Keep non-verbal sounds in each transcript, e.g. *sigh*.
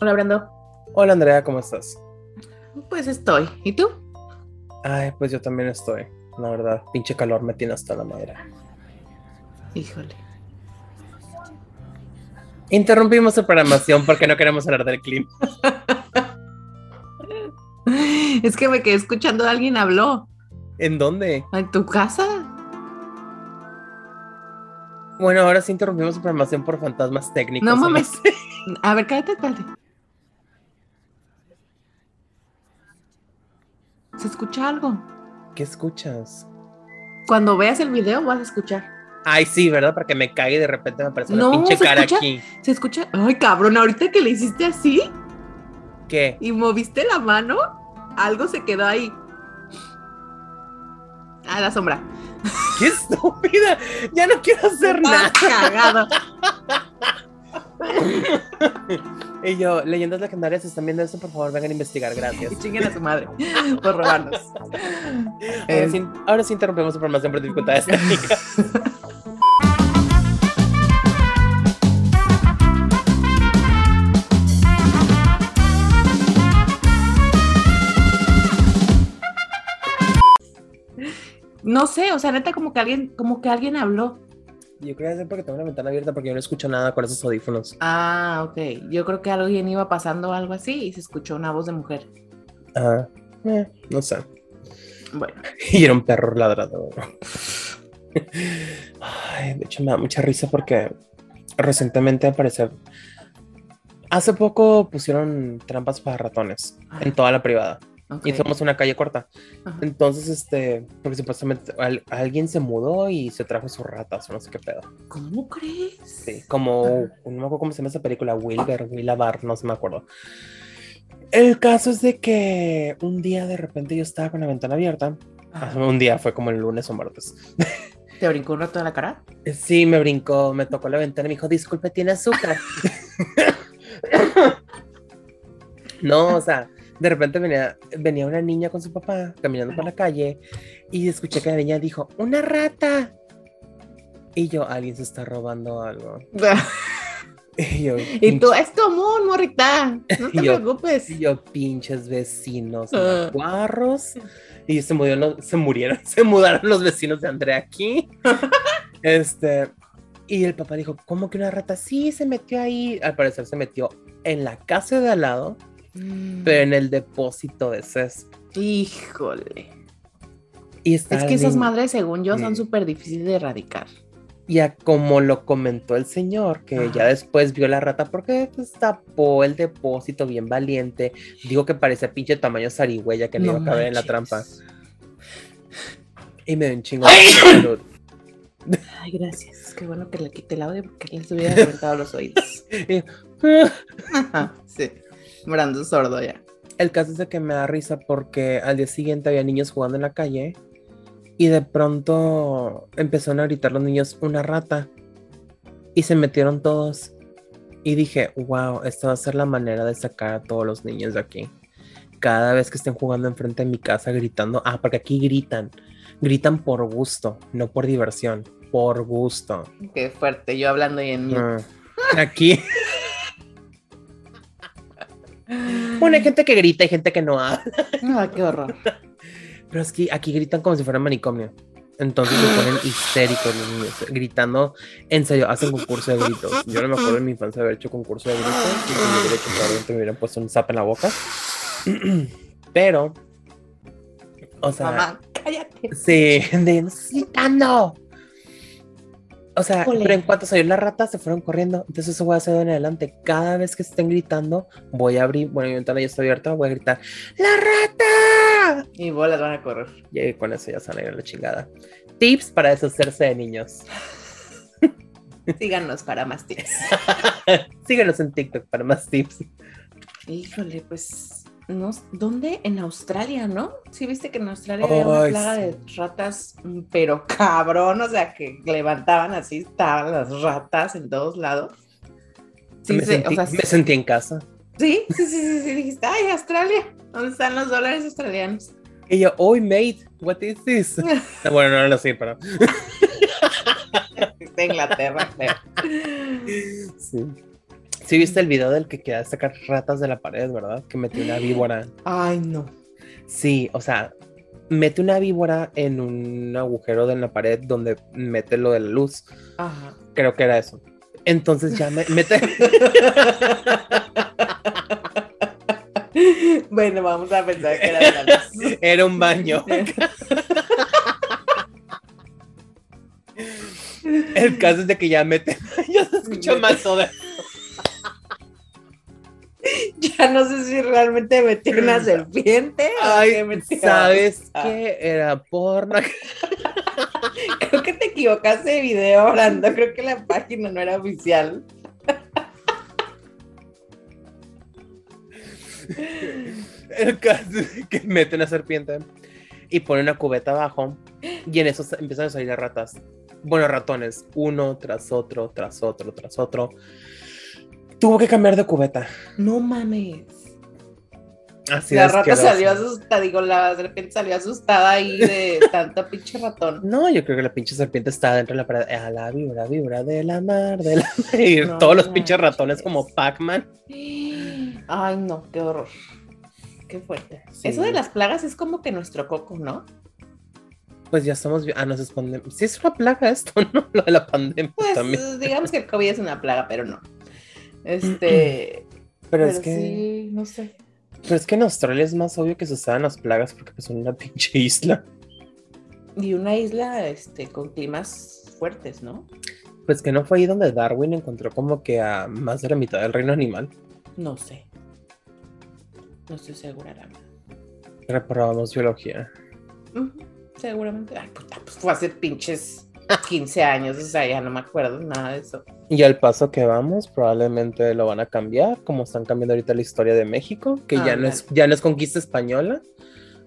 Hola, Brando. Hola, Andrea, ¿cómo estás? Pues estoy. ¿Y tú? Ay, pues yo también estoy. La verdad, pinche calor me tiene hasta la madre. Híjole. Interrumpimos su programación porque no queremos hablar del clima. *laughs* Es que me quedé escuchando a alguien habló. ¿En dónde? ¿En tu casa? Bueno, ahora sí interrumpimos su programación por fantasmas técnicos. No ¿o mames. A ver, cállate, espérate. ¿Se escucha algo? ¿Qué escuchas? Cuando veas el video vas a escuchar. Ay, sí, ¿verdad? Para que me caiga y de repente me aparece una No, pinche ¿se cara escucha? aquí. ¿Se escucha? Ay, cabrón, ahorita que le hiciste así ¿Qué? y moviste la mano, algo se quedó ahí. Ah, la sombra. ¡Qué estúpida! Ya no quiero hacer nada. Cagado. *laughs* *laughs* Y yo, leyendas legendarias, están viendo esto, por favor, vengan a investigar, gracias. Y *laughs* chinguen a su madre *laughs* por robarnos. Ahora Eh, sí, ahora sí interrumpimos su programación por dificultades técnicas. No sé, o sea, neta como que alguien, como que alguien habló. Yo creo que es porque tengo la ventana abierta porque yo no escucho nada con esos audífonos. Ah, ok. Yo creo que alguien iba pasando algo así y se escuchó una voz de mujer. Eh, no sé. Bueno, *laughs* Y era un perro ladrador. Ay, de hecho me da mucha risa porque recientemente apareció. Hace poco pusieron trampas para ratones en toda la privada. Y a una calle corta. Ajá. Entonces, este, porque supuestamente al- alguien se mudó y se trajo sus ratas, o no sé qué pedo. ¿Cómo crees? Sí, como, no me acuerdo cómo se llama esa película, Wilber, Willabar, no se me acuerdo. El caso es de que un día de repente yo estaba con la ventana abierta. Ajá. Un día fue como el lunes o martes. *laughs* ¿Te brincó un rato de la cara? Sí, me brincó, me tocó la ventana y me dijo, disculpe, ¿tiene azúcar? *laughs* *laughs* no, o sea, de repente venía, venía una niña con su papá caminando por la calle y escuché que la niña dijo, una rata. Y yo, alguien se está robando algo. *laughs* Y yo, y tú, es común, morrita. No *laughs* te Yo- preocupes. Y yo, pinches vecinos, Ah. guarros. Y se murieron, se murieron, *laughs* se mudaron los vecinos de Andrea aquí. este, y el papá dijo, ¿cómo que una rata? Sí, se metió ahí. Al parecer se metió en la casa de al lado, Mm, pero en el depósito de césped. Híjole. Y Es que esas madres, según yo, son súper difíciles de erradicar. Ya como lo comentó el señor, que Ajá. ya después vio la rata porque pues, tapó el depósito bien valiente. Digo que parecía pinche tamaño zarigüeya que le iba a caber en la trampa. Y me dio un chingo de *laughs* salud. Ay, gracias. Qué bueno que le quité el audio porque les hubiera reventado los oídos. *laughs* *laughs* Sí. Brando sordo ya. El caso es de que me da risa porque al día siguiente había niños jugando en la calle y de pronto empezaron a gritar los niños una rata y se metieron todos. Y dije, wow, esta va a ser la manera de sacar a todos los niños de aquí. Cada vez que estén jugando enfrente de mi casa gritando, ah, porque aquí gritan, gritan por gusto, no por diversión, por gusto. Qué fuerte. Yo hablando y en mí. Ah, Aquí. *laughs* Bueno, hay gente que grita y gente que no habla. Ay, qué horror. Pero es que aquí gritan como si fuera manicomio. Entonces se ponen *gasps* histéricos los niños, gritando. En serio, hacen concurso de gritos. Yo no me acuerdo en mi infancia haber hecho concurso de gritos. Y si me hubiera hecho, probablemente me hubieran puesto un zap en la boca. *clears throat* Pero, o sea, Mamá, cállate. sí, de "No gritando. O sea, pero en cuanto salió la rata, se fueron corriendo. Entonces, eso voy a hacer de en adelante. Cada vez que estén gritando, voy a abrir. Bueno, mi ventana ya está abierta, voy a gritar: ¡La rata! Y bolas van a correr. Y con eso ya sale a la chingada. Tips para deshacerse de niños. *laughs* Síganos para más tips. *laughs* Síguenos en TikTok para más tips. Híjole, pues. No, ¿Dónde? En Australia, ¿no? Sí, viste que en Australia había una plaga sí. de ratas, mm, pero *laughs* cabrón, o sea, que levantaban así, estaban las ratas en todos lados. Sí, me, se- sentí, o sea, me sentí en casa. sí, sí, sí, sí, sí, dijiste, ay, Australia, ¿dónde están los dólares australianos? Y yo, hoy mate, what is this? *laughs* Ah, bueno, no, no, sí, pero. de Inglaterra. *laughs* Sí. Sí viste el video del que quería sacar ratas de la pared, ¿verdad? Que metió una víbora. Ay, no. Sí, o sea, mete una víbora en un agujero de la pared donde mete lo de la luz. Ajá. Creo que era eso. Entonces ya me mete. *laughs* bueno, vamos a pensar que era de la luz. *laughs* Era un baño. *laughs* El caso es de que ya mete. Ya se escuchó más todo. *laughs* Ya no sé si realmente metió una serpiente Ay. ¿sabes *laughs* qué? Era porno. *laughs* Creo que te equivocaste de video, Orlando. Creo que la página no era oficial. El caso es que mete una serpiente y pone una cubeta abajo y en eso empiezan a salir las ratas. Bueno, ratones, uno tras otro, tras otro, tras otro. Tuvo que cambiar de cubeta. No mames. Así la rata salió asustada, digo, la serpiente salió asustada ahí de *laughs* tanto pinche ratón. No, yo creo que la pinche serpiente está dentro de la pared. A la vibra, vibra de la mar, de la y No todos los pinches manches. ratones como Pac-Man. *gasps* Ay, no, qué horror. Qué fuerte. Sí. Eso de las plagas es como que nuestro coco, ¿no? Pues ya estamos. Ah, nos expondemos. Sí, es una plaga esto, *laughs* ¿no? Lo de la pandemia Pues también. digamos que el COVID es una plaga, pero no. Este. Pero, *clears throat* pero es que. sí, no sé. Pero es que en Australia es más obvio que se usaban las plagas porque pues son una *laughs* pinche isla. Y una isla este, con climas fuertes, ¿no? Pues que no fue ahí donde Darwin encontró como que a más de la mitad del reino animal. No sé. No estoy segura, la. Reprobamos biología. Seguramente. Ay, puta, pues fue hace pinches 15 años, o sea, ya no me acuerdo nada de eso. Y al paso que vamos, probablemente lo van a cambiar, como están cambiando ahorita la historia de México, que ya, no es, ya no es conquista española,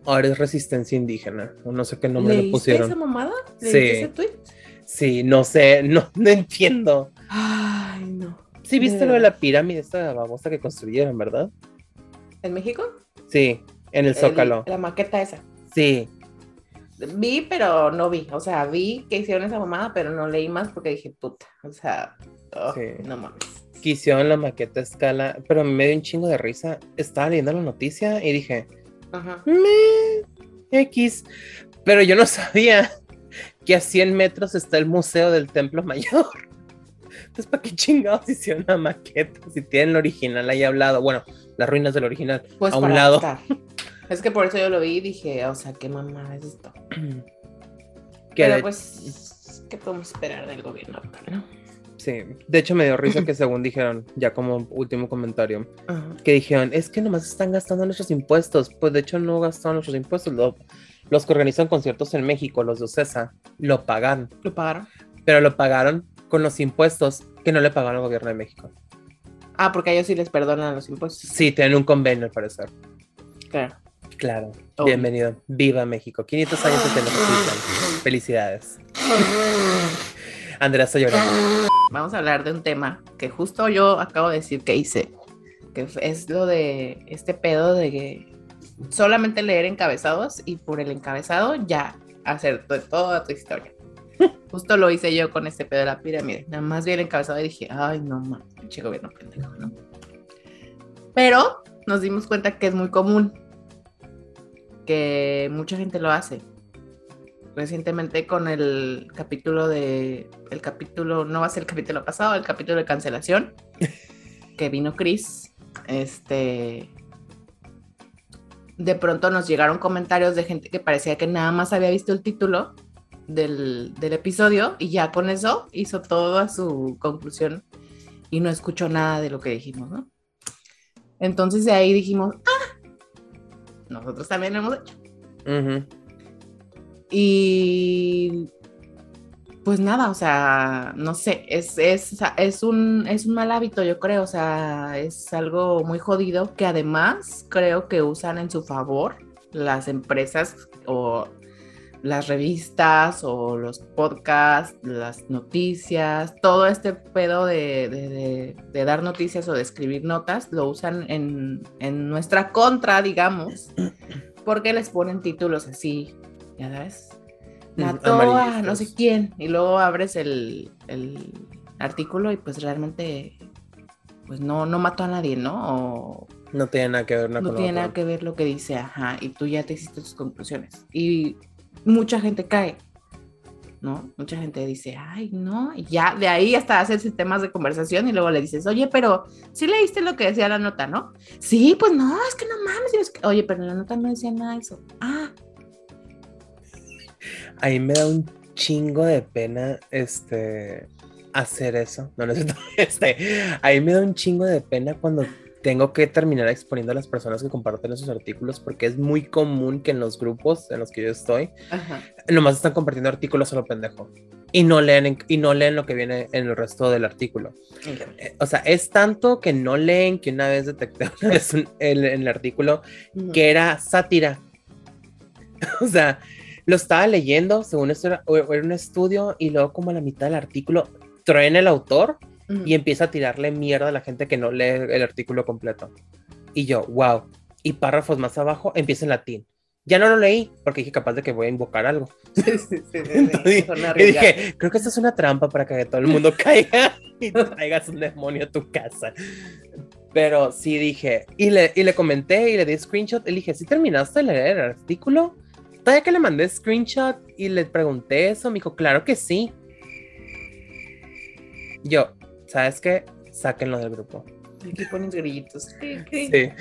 ahora es resistencia indígena. O no sé qué nombre le ¿Leíste pusieron. esa mamada? Sí. ¿Leíste ese tweet? Sí, no sé, no, *laughs* no entiendo. Ay, no. Sí, viste De lo de la pirámide, esta babosa que construyeron, ¿verdad? ¿En México? Sí, en el El- Zócalo. la maqueta esa. Sí, Vi, pero no vi. O sea, vi que hicieron esa mamada, pero no leí más porque dije, puta. O sea, oh, Sí. no mames. que hicieron la maqueta a escala, pero me dio un chingo de risa. Estaba leyendo la noticia y dije, Ajá. me X. Pero yo no *laughs* sabía que a 100 metros está el Museo del Templo Mayor. Entonces, ¿para qué chingados hicieron una maqueta si tienen el original ahí hablado? Bueno, las ruinas del original Pues a un lado. estar. Es que por eso yo lo vi y dije, o sea, qué mamada es esto. Pero de, pues, ¿qué podemos esperar del gobierno actual, no? sí, de hecho me dio risa que según dijeron, ya como último comentario, Ajá. que dijeron, es que nomás están gastando nuestros impuestos. Pues de hecho no gastaron nuestros impuestos. lo- los que organizan conciertos en México, los de OCESA, lo pagan. ¿Lo pagaron? pero lo pagaron con los impuestos que no le pagaron al gobierno de México. Ah, porque a ellos sí les perdonan los impuestos. Sí, tienen un convenio al parecer. Claro. Claro. Bienvenido. Viva México. 500 años de Tenochtitlan. Felicidades. Andrea está llorando. Vamos a hablar de un tema que justo yo acabo de decir que hice, que es lo de este pedo de que solamente leer encabezados y por el encabezado ya hacer to- toda tu historia. *laughs* Justo lo hice yo con este pedo de la pirámide. Nada más vi el encabezado y dije, ay, no más, pinche gobierno pendejo, ¿no? Pero nos dimos cuenta que es muy común, que mucha gente lo hace. Recientemente con el capítulo de, el capítulo, no va a ser el capítulo pasado, el capítulo de cancelación, *laughs* que vino Chris, este, de pronto nos llegaron comentarios de gente que parecía que nada más había visto el título del, del episodio y ya con eso hizo toda su conclusión y no escuchó nada de lo que dijimos, ¿no? Entonces de ahí dijimos, ah, nosotros también lo hemos hecho. Y pues nada, o sea, no sé, es, es, es, un, es un mal hábito, yo creo, o sea, es algo muy jodido que además creo que usan en su favor las empresas o las revistas o los podcasts, las noticias, todo este pedo de, de, de, de dar noticias o de escribir notas, lo usan en, en nuestra contra, digamos, *clears throat* porque les ponen títulos así, ya sabes, mató a no sé quién, y luego abres el, el artículo y pues realmente pues no, no mató a nadie, ¿no? no tiene nada que ver no tiene nada que ver lo que dice, ajá, y tú ya te hiciste tus conclusiones. Y mucha gente cae, ¿no? Mucha gente dice, ay, no, y ya de ahí hasta hacerse temas de conversación y luego le dices, oye, pero sí leíste lo que decía la nota, ¿no? Sí, pues no, es que no mames, oye, pero la nota no decía nada de eso. Ah. Ahí me da un chingo de pena, este, hacer eso. No necesito, *laughs* este, ahí me da un chingo de pena cuando tengo que terminar exponiendo a las personas que comparten esos artículos porque es muy común que en los grupos en los que yo estoy, nomás están compartiendo artículos a lo pendejo y no leen y no leen lo que viene en el resto del artículo. Eh, o sea, es tanto que no leen que una vez detecté *laughs* en, el artículo que era sátira. *laughs* o sea, lo estaba leyendo, según esto era, era, un estudio y luego como a la mitad del artículo traen el autor y empieza a tirarle mierda a la gente que no lee el artículo completo. Y yo, wow. Y párrafos más abajo empieza en latín. Ya no lo leí porque dije capaz de que voy a invocar algo. *laughs* y dije, creo que esto es una trampa para que todo el mundo *laughs* caiga y traigas un demonio a tu casa. Pero sí dije, y le, y le comenté y le di screenshot. Y le dije, ¿sí terminaste de leer el artículo? Todavía que le mandé screenshot y le pregunté eso, me dijo, claro que sí. Yo, ¿sabes qué? Sáquenlo del grupo. Aquí pones grillitos. Sí.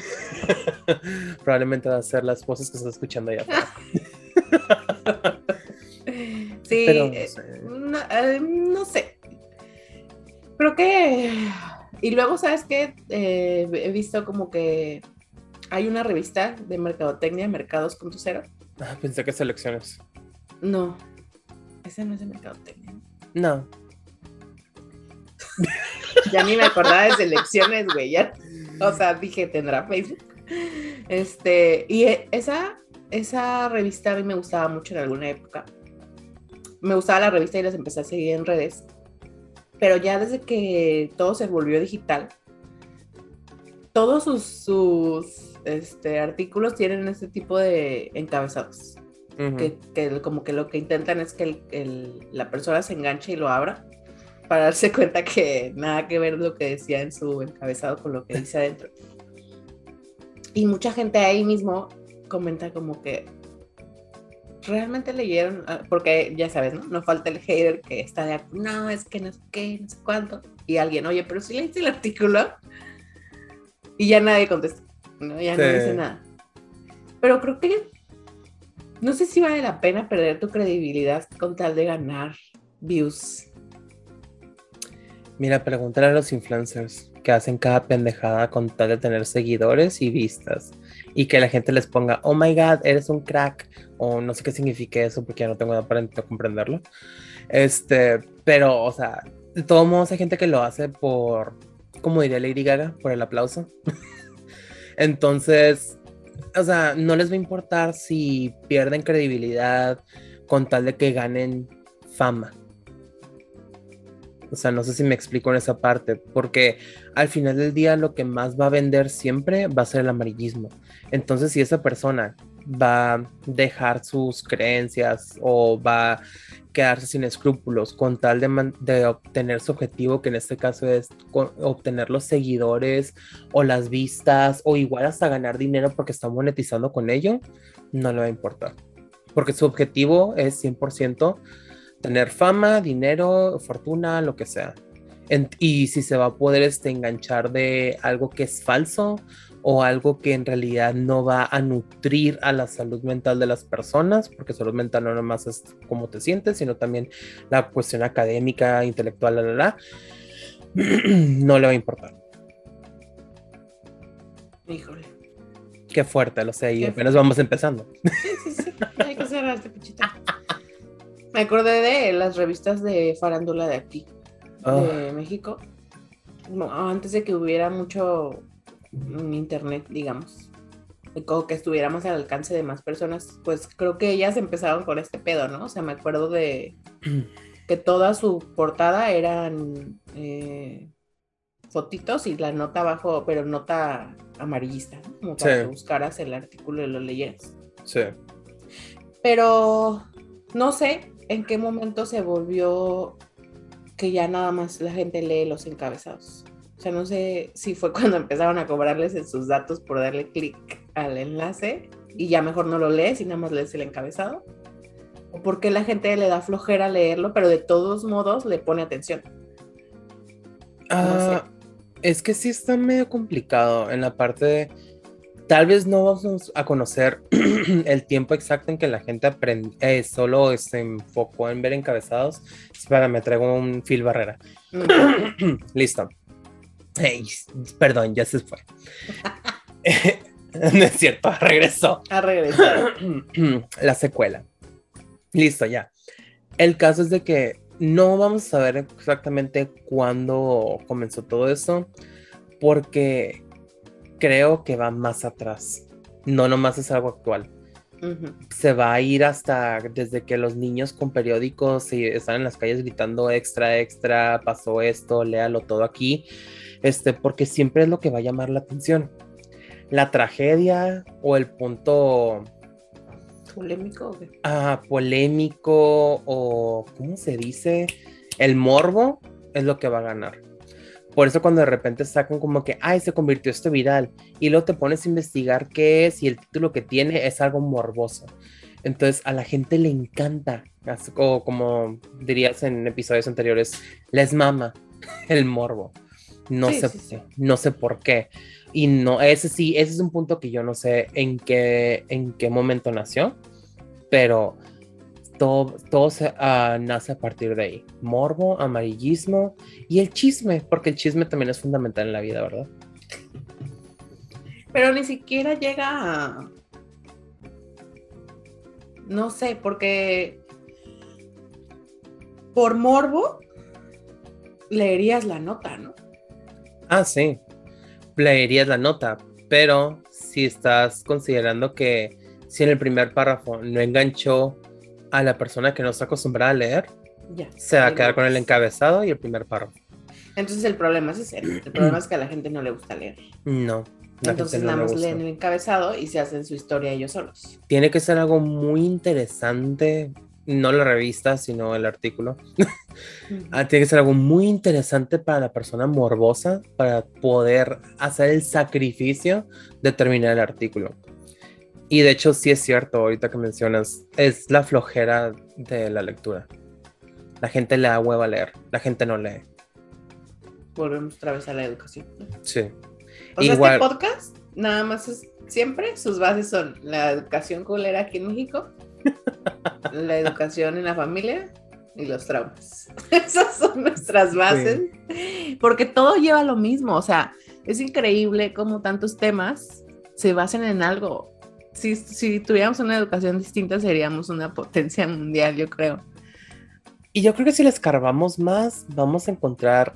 *laughs* Probablemente va a ser las voces que estás escuchando allá *laughs* sí, Pero no, eh, sé. Eh, no, sé. Creo que. Y luego, ¿sabes qué? Eh, he visto como que hay una revista de mercadotecnia, Mercados con tu cero. Ah, pensé que selecciones. No, esa no es de mercadotecnia. No, ya ni me acordaba de selecciones, güey. Ya, o sea, dije, ¿tendrá Facebook? Este, y esa, esa revista a mí me gustaba mucho en alguna época. Me gustaba la revista y las empecé a seguir en redes. Pero ya desde que todo se volvió digital, todos sus, sus este, artículos tienen este tipo de encabezados. que, que, como que lo que intentan es que el, la persona se enganche y lo abra para darse cuenta que nada que ver lo que decía en su encabezado con lo que dice adentro. Y mucha gente ahí mismo comenta como que realmente leyeron, ah, porque ya sabes, ¿no? No falta el hater que está de, no, es que no sé qué, no sé cuánto. Y alguien, oye, pero si leíste el artículo. Y ya nadie contesta, ¿no? Ya no dice nada. Pero creo que no sé si vale la pena perder tu credibilidad con tal de ganar views Mira, pregúntale a los influencers que hacen cada pendejada con tal de tener seguidores y vistas. Y que la gente les ponga, oh my god, eres un crack. O no sé qué signifique eso porque ya no tengo nada para comprenderlo. Este, pero, o sea, de todos modos hay gente que lo hace por, como diría Lady Gaga, por el aplauso. *laughs* Entonces, o sea, no les va a importar si pierden credibilidad con tal de que ganen fama. O sea, no sé si me explico en esa parte, porque al final del día lo que más va a vender siempre va a ser el amarillismo. Entonces, si esa persona va a dejar sus creencias o va a quedarse sin escrúpulos con tal de, obtener su objetivo, que en este caso es obtener los seguidores o las vistas o igual hasta ganar dinero porque está monetizando con ello, no le va a importar. Porque su objetivo es 100% tener fama, dinero, fortuna, lo que sea. y si se va a poder este, enganchar de algo que es falso o algo que en realidad no va a nutrir a la salud mental de las personas, porque salud mental no nomás es cómo te sientes, sino también la cuestión académica, intelectual, la, la, *clears throat* no le va a importar. Híjole. Qué fuerte, lo sé, y apenas vamos empezando. Sí, sí, sí. Hay que cerrar este pichita. Me acordé de las revistas de farándula de aquí, de ah. México. antes de que hubiera mucho internet, digamos. Como que estuviéramos al alcance de más personas, pues creo que ellas empezaron con este pedo, ¿no? O sea, me acuerdo de *clears throat* que toda su portada eran eh, fotitos y la nota abajo, pero nota amarillista, ¿no? Como para que buscaras el artículo y lo leyeras. Sí. Pero no sé, en qué momento se volvió que ya nada más la gente lee los encabezados. O sea, no sé si fue cuando empezaron a cobrarles en sus datos por darle clic al enlace y ya mejor no lo lees y nada más lees el encabezado. O porque la gente le da flojera leerlo, pero de todos modos le pone atención. Ah, es que sí está medio complicado en la parte de. Tal vez no vamos a conocer *clears throat* el tiempo exacto en que la gente aprende, eh, solo se enfocó en ver encabezados. Espera, me traigo un fil barrera. *clears throat* Listo. Hey, perdón, ya se fue. *laughs* no es cierto, *laughs* regresó. A regresar. *clears throat* La secuela. Listo, ya. El caso es de que no vamos a saber exactamente cuándo comenzó todo esto, porque creo que va más atrás. No nomás es algo actual. Se va a ir hasta desde que los niños con periódicos están en las calles gritando extra, extra, pasó esto, léalo todo aquí este, porque siempre es lo que va a llamar la atención. La tragedia o el punto polémico. Ah, polémico o ¿cómo se dice? El morbo es lo que va a ganar. Por eso cuando de repente sacan como que, ay, se convirtió esto viral y luego te pones a investigar qué es y el título que tiene es algo morboso. Entonces a la gente le encanta, o como dirías en episodios anteriores, les mama *laughs* el morbo. No sé, no sé por qué. Y no, ese sí, ese es un punto que yo no sé en qué, en qué momento nació, pero todo, todo se, ah, nace a partir de ahí. Morbo, amarillismo y el chisme, porque el chisme también es fundamental en la vida, ¿verdad? Pero ni siquiera llega a... No sé, porque por morbo leerías la nota, ¿no? Ah, sí. Leerías la nota, pero si estás considerando que si en el primer párrafo no enganchó a la persona que no está acostumbrada a leer, se va a quedar con el encabezado y el primer párrafo. Entonces el problema es ese. El *clears throat* problema es que a la gente no le gusta leer. No. Entonces nada más leen el encabezado y se hacen su historia ellos solos. Tiene que ser algo muy interesante no la revista, sino el artículo. Ah, tiene que ser algo muy interesante para la persona morbosa para poder hacer el sacrificio de terminar el artículo. Y de hecho sí es cierto, ahorita que mencionas, es la flojera de la lectura. La gente le da hueva a leer, la gente no lee. Volvemos otra vez a la educación. Sí. O sea, este podcast, nada más es siempre, sus bases son la educación culera aquí en México *laughs* la educación en la familia y los traumas. *laughs* Esas son nuestras bases, porque todo lleva lo mismo, o sea, es increíble cómo tantos temas se basan en algo. Si, si tuviéramos una educación distinta, seríamos una potencia mundial, yo creo. Y yo creo que si le escarbamos más, vamos a encontrar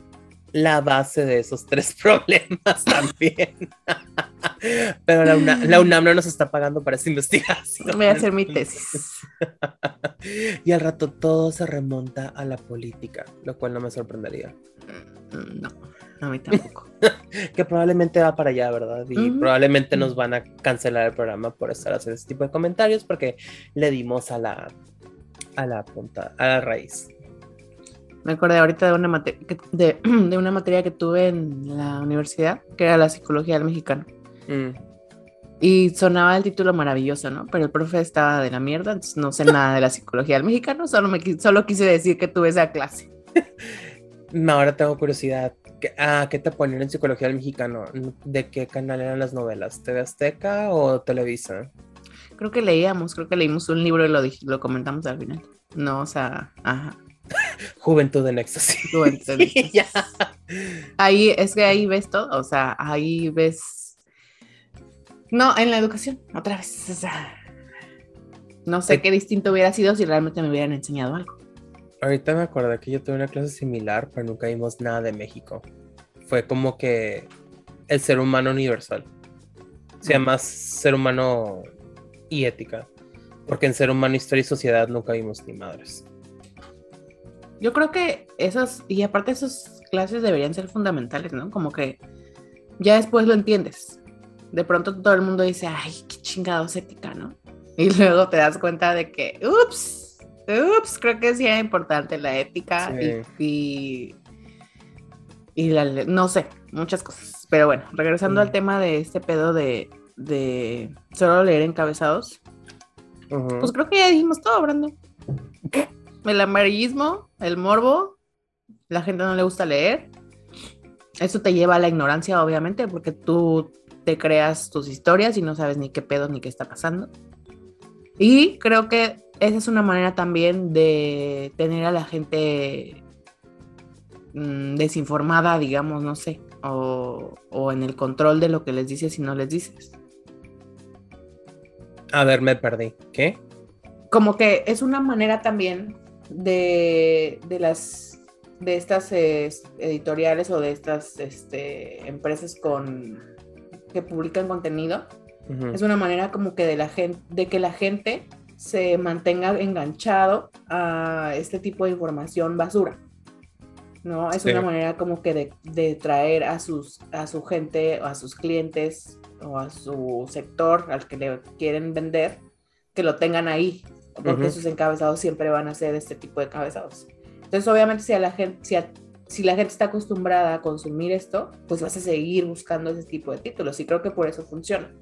la base de esos tres *laughs* problemas también. *laughs* Pero la UNAM, no nos está pagando para esa investigación. Voy a hacer mi tesis. *laughs* y al rato todo se remonta a la política, lo cual no me sorprendería. Mm, no, a mí tampoco. *laughs* que probablemente va para allá, ¿verdad? Y probablemente nos van a cancelar el programa por estar haciendo ese tipo de comentarios porque le dimos a la a la punta, a la raíz. Me acordé ahorita de una, de, *clears throat* de una materia que tuve en la universidad, que era la psicología del mexicano. Mm. Y sonaba el título maravilloso, ¿no? Pero el profe estaba de la mierda, entonces no sé *laughs* nada de la psicología del mexicano, solo, me, solo quise decir que tuve esa clase. *laughs* Ahora tengo curiosidad. ¿Qué, ah, ¿Qué te ponían en psicología del mexicano? ¿De qué canal eran las novelas? ¿TV Azteca o Televisa? Creo que leíamos, creo que leímos un libro y lo, lo comentamos al final. No, o sea, ajá. *laughs* Juventud de éxtasis. Juventud *laughs* Ahí es que ahí ves todo, o sea, ahí ves. No, en la educación, otra vez. O sea, no sé qué distinto hubiera sido si realmente me hubieran enseñado algo. Ahorita me acuerdo que yo tuve una clase similar, pero nunca vimos nada de México. Fue como que el ser humano universal. Se llama ser humano y ética. Porque en ser humano, historia y sociedad nunca vimos ni madres. Yo creo que esas, y aparte esas clases deberían ser fundamentales, ¿no? Como que ya después lo entiendes. De pronto todo el mundo dice, ay, qué chingados ética, ¿no? Y *laughs* luego te das cuenta de que, ups, ups, creo que sí es importante la ética y, y, la, no sé, muchas cosas. Pero bueno, regresando al tema de este pedo de, de solo leer encabezados, pues creo que ya dijimos todo, Brando. El amarillismo, el morbo, la gente no le gusta leer. Eso te lleva a la ignorancia, obviamente, porque tú te creas tus historias y no sabes ni qué pedo ni qué está pasando. Y creo que esa es una manera también de tener a la gente mm, desinformada, digamos, no sé, o, o, en el control de lo que les dices y no les dices. A ver, me perdí. ¿Qué? Como que es una manera también de, de las de estas editoriales o de estas este, empresas con que publican contenido. Es una manera como que de la gente, de que la gente se mantenga enganchado a este tipo de información basura. ¿no? Es una manera como que de, de, traer a, sus, a su gente, a sus clientes o a su sector al que le quieren vender, que lo tengan ahí, porque sus encabezados siempre van a ser este tipo de encabezados. Entonces, obviamente, si, a la gente, si, si la gente está acostumbrada a consumir esto, pues vas a seguir buscando ese tipo de títulos. Y creo que por eso funciona,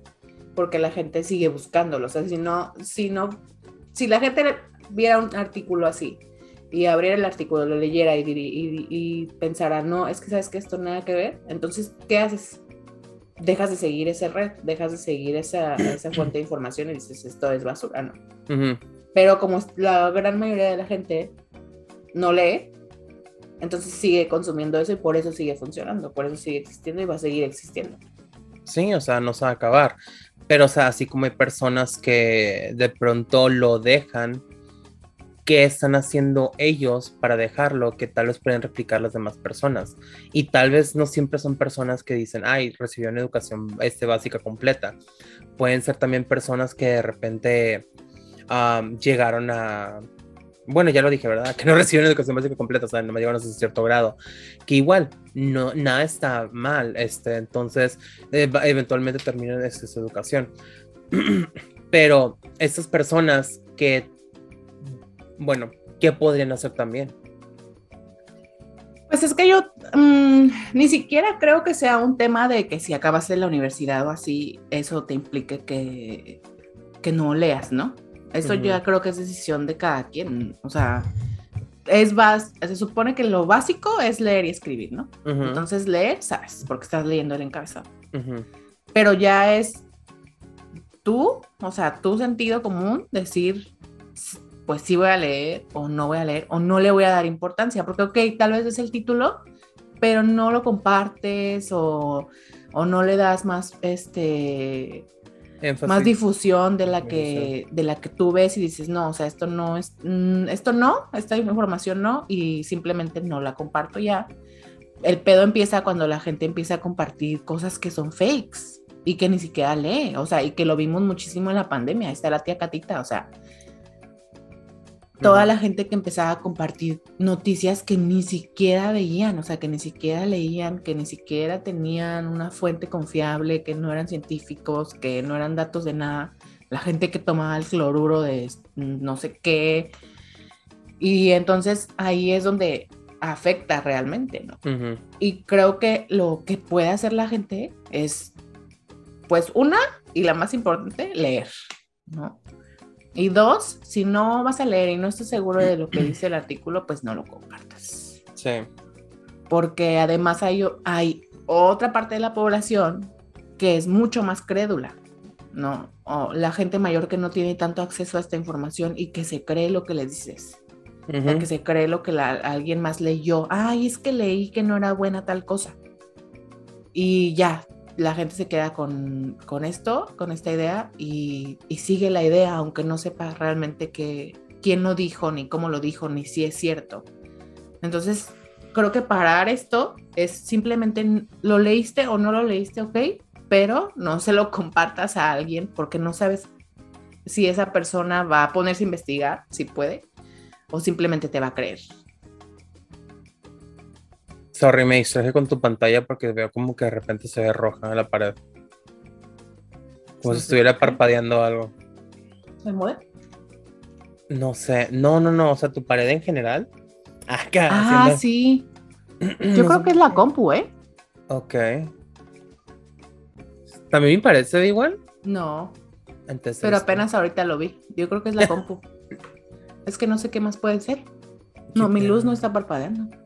porque la gente sigue buscándolo. O sea, si no, si no, si la gente viera un artículo así y abriera el artículo, lo leyera y, y, y pensara, no, es que sabes que esto nada que ver, entonces, ¿qué haces? dejas de seguir esa red, dejas de seguir esa, esa fuente de información y dices, esto es basura, ¿no? Pero como la gran mayoría de la gente no lee, entonces sigue consumiendo eso y por eso sigue funcionando, por eso sigue existiendo y va a seguir existiendo. Sí, o sea, no se va a acabar. Pero, o sea, así como hay personas que de pronto lo dejan qué están haciendo ellos para dejarlo que tal vez pueden replicar las demás personas. Y tal vez no siempre son personas que dicen, ay, recibieron educación este, básica completa. Pueden ser también personas que de repente llegaron a... Bueno, ya lo dije, ¿verdad? *laughs* Que no recibieron educación básica completa, o sea, no me llegaron a cierto grado. Que igual, no, nada está mal, este, entonces eh, eventualmente terminan este, su educación. *clears throat* Pero estas personas que bueno, ¿qué podrían hacer también? Pues es que yo mm, ni siquiera creo que sea un tema de que si acabas en la universidad o así, eso te implique que, que no leas, ¿no? Eso ya creo que es decisión de cada quien. O sea, es se supone que lo básico es leer y escribir, ¿no? Entonces leer, sabes, porque estás leyendo el encabezado. Pero ya es tú, o sea, tu sentido común, decir, pues sí voy a leer o no voy a leer o no le voy a dar importancia, porque ok, tal vez es el título, pero no lo compartes o, no le das más, este, más difusión de la, que, de la que tú ves y dices, no, o sea, esto no es, mm, esto no, esta información no, y simplemente no la comparto ya. El pedo empieza cuando la gente empieza a compartir cosas que son fakes y que ni siquiera lee, o sea, y que lo vimos muchísimo en la pandemia, ahí está la tía Catita, o sea, toda la gente que empezaba a compartir noticias que ni siquiera veían, o sea, que ni siquiera leían, que ni siquiera tenían una fuente confiable, que no eran científicos, que no eran datos de nada, la gente que tomaba el cloruro de no sé qué. Y entonces ahí es donde afecta realmente, ¿no? Y creo que lo que puede hacer la gente es, pues, una, y la más importante, leer, ¿no? Y dos, si no vas a leer y no estás seguro de lo que *clears throat* dice el artículo, pues no lo compartas. Sí. Porque además hay, hay otra parte de la población que es mucho más crédula, ¿no? O la gente mayor que no tiene tanto acceso a esta información y que se cree lo que le dices. que se cree lo que alguien más leyó. Ay, es que leí que no era buena tal cosa. Y ya, la gente se queda con, esto, con esta idea y, sigue la idea, aunque no sepa realmente que, quién lo dijo, ni cómo lo dijo, ni si es cierto. Entonces, creo que parar esto es simplemente lo leíste o no lo leíste, ok, pero no se lo compartas a alguien porque no sabes si esa persona va a ponerse a investigar, si puede, o simplemente te va a creer. Sorry, me distraje con tu pantalla porque veo como que de repente se ve roja en la pared. Como si estuviera parpadeando algo. ¿Se mueve? No sé. No, no, no. O sea, tu pared en general. Acá. Ah, sí. *clears throat* Yo creo que es la compu, ¿eh? Ok. ¿También me parece igual? No, Entonces, pero este, apenas ahorita lo vi. Yo creo que es la *laughs* compu. es que no sé qué más puede ser. No, mi luz no está parpadeando.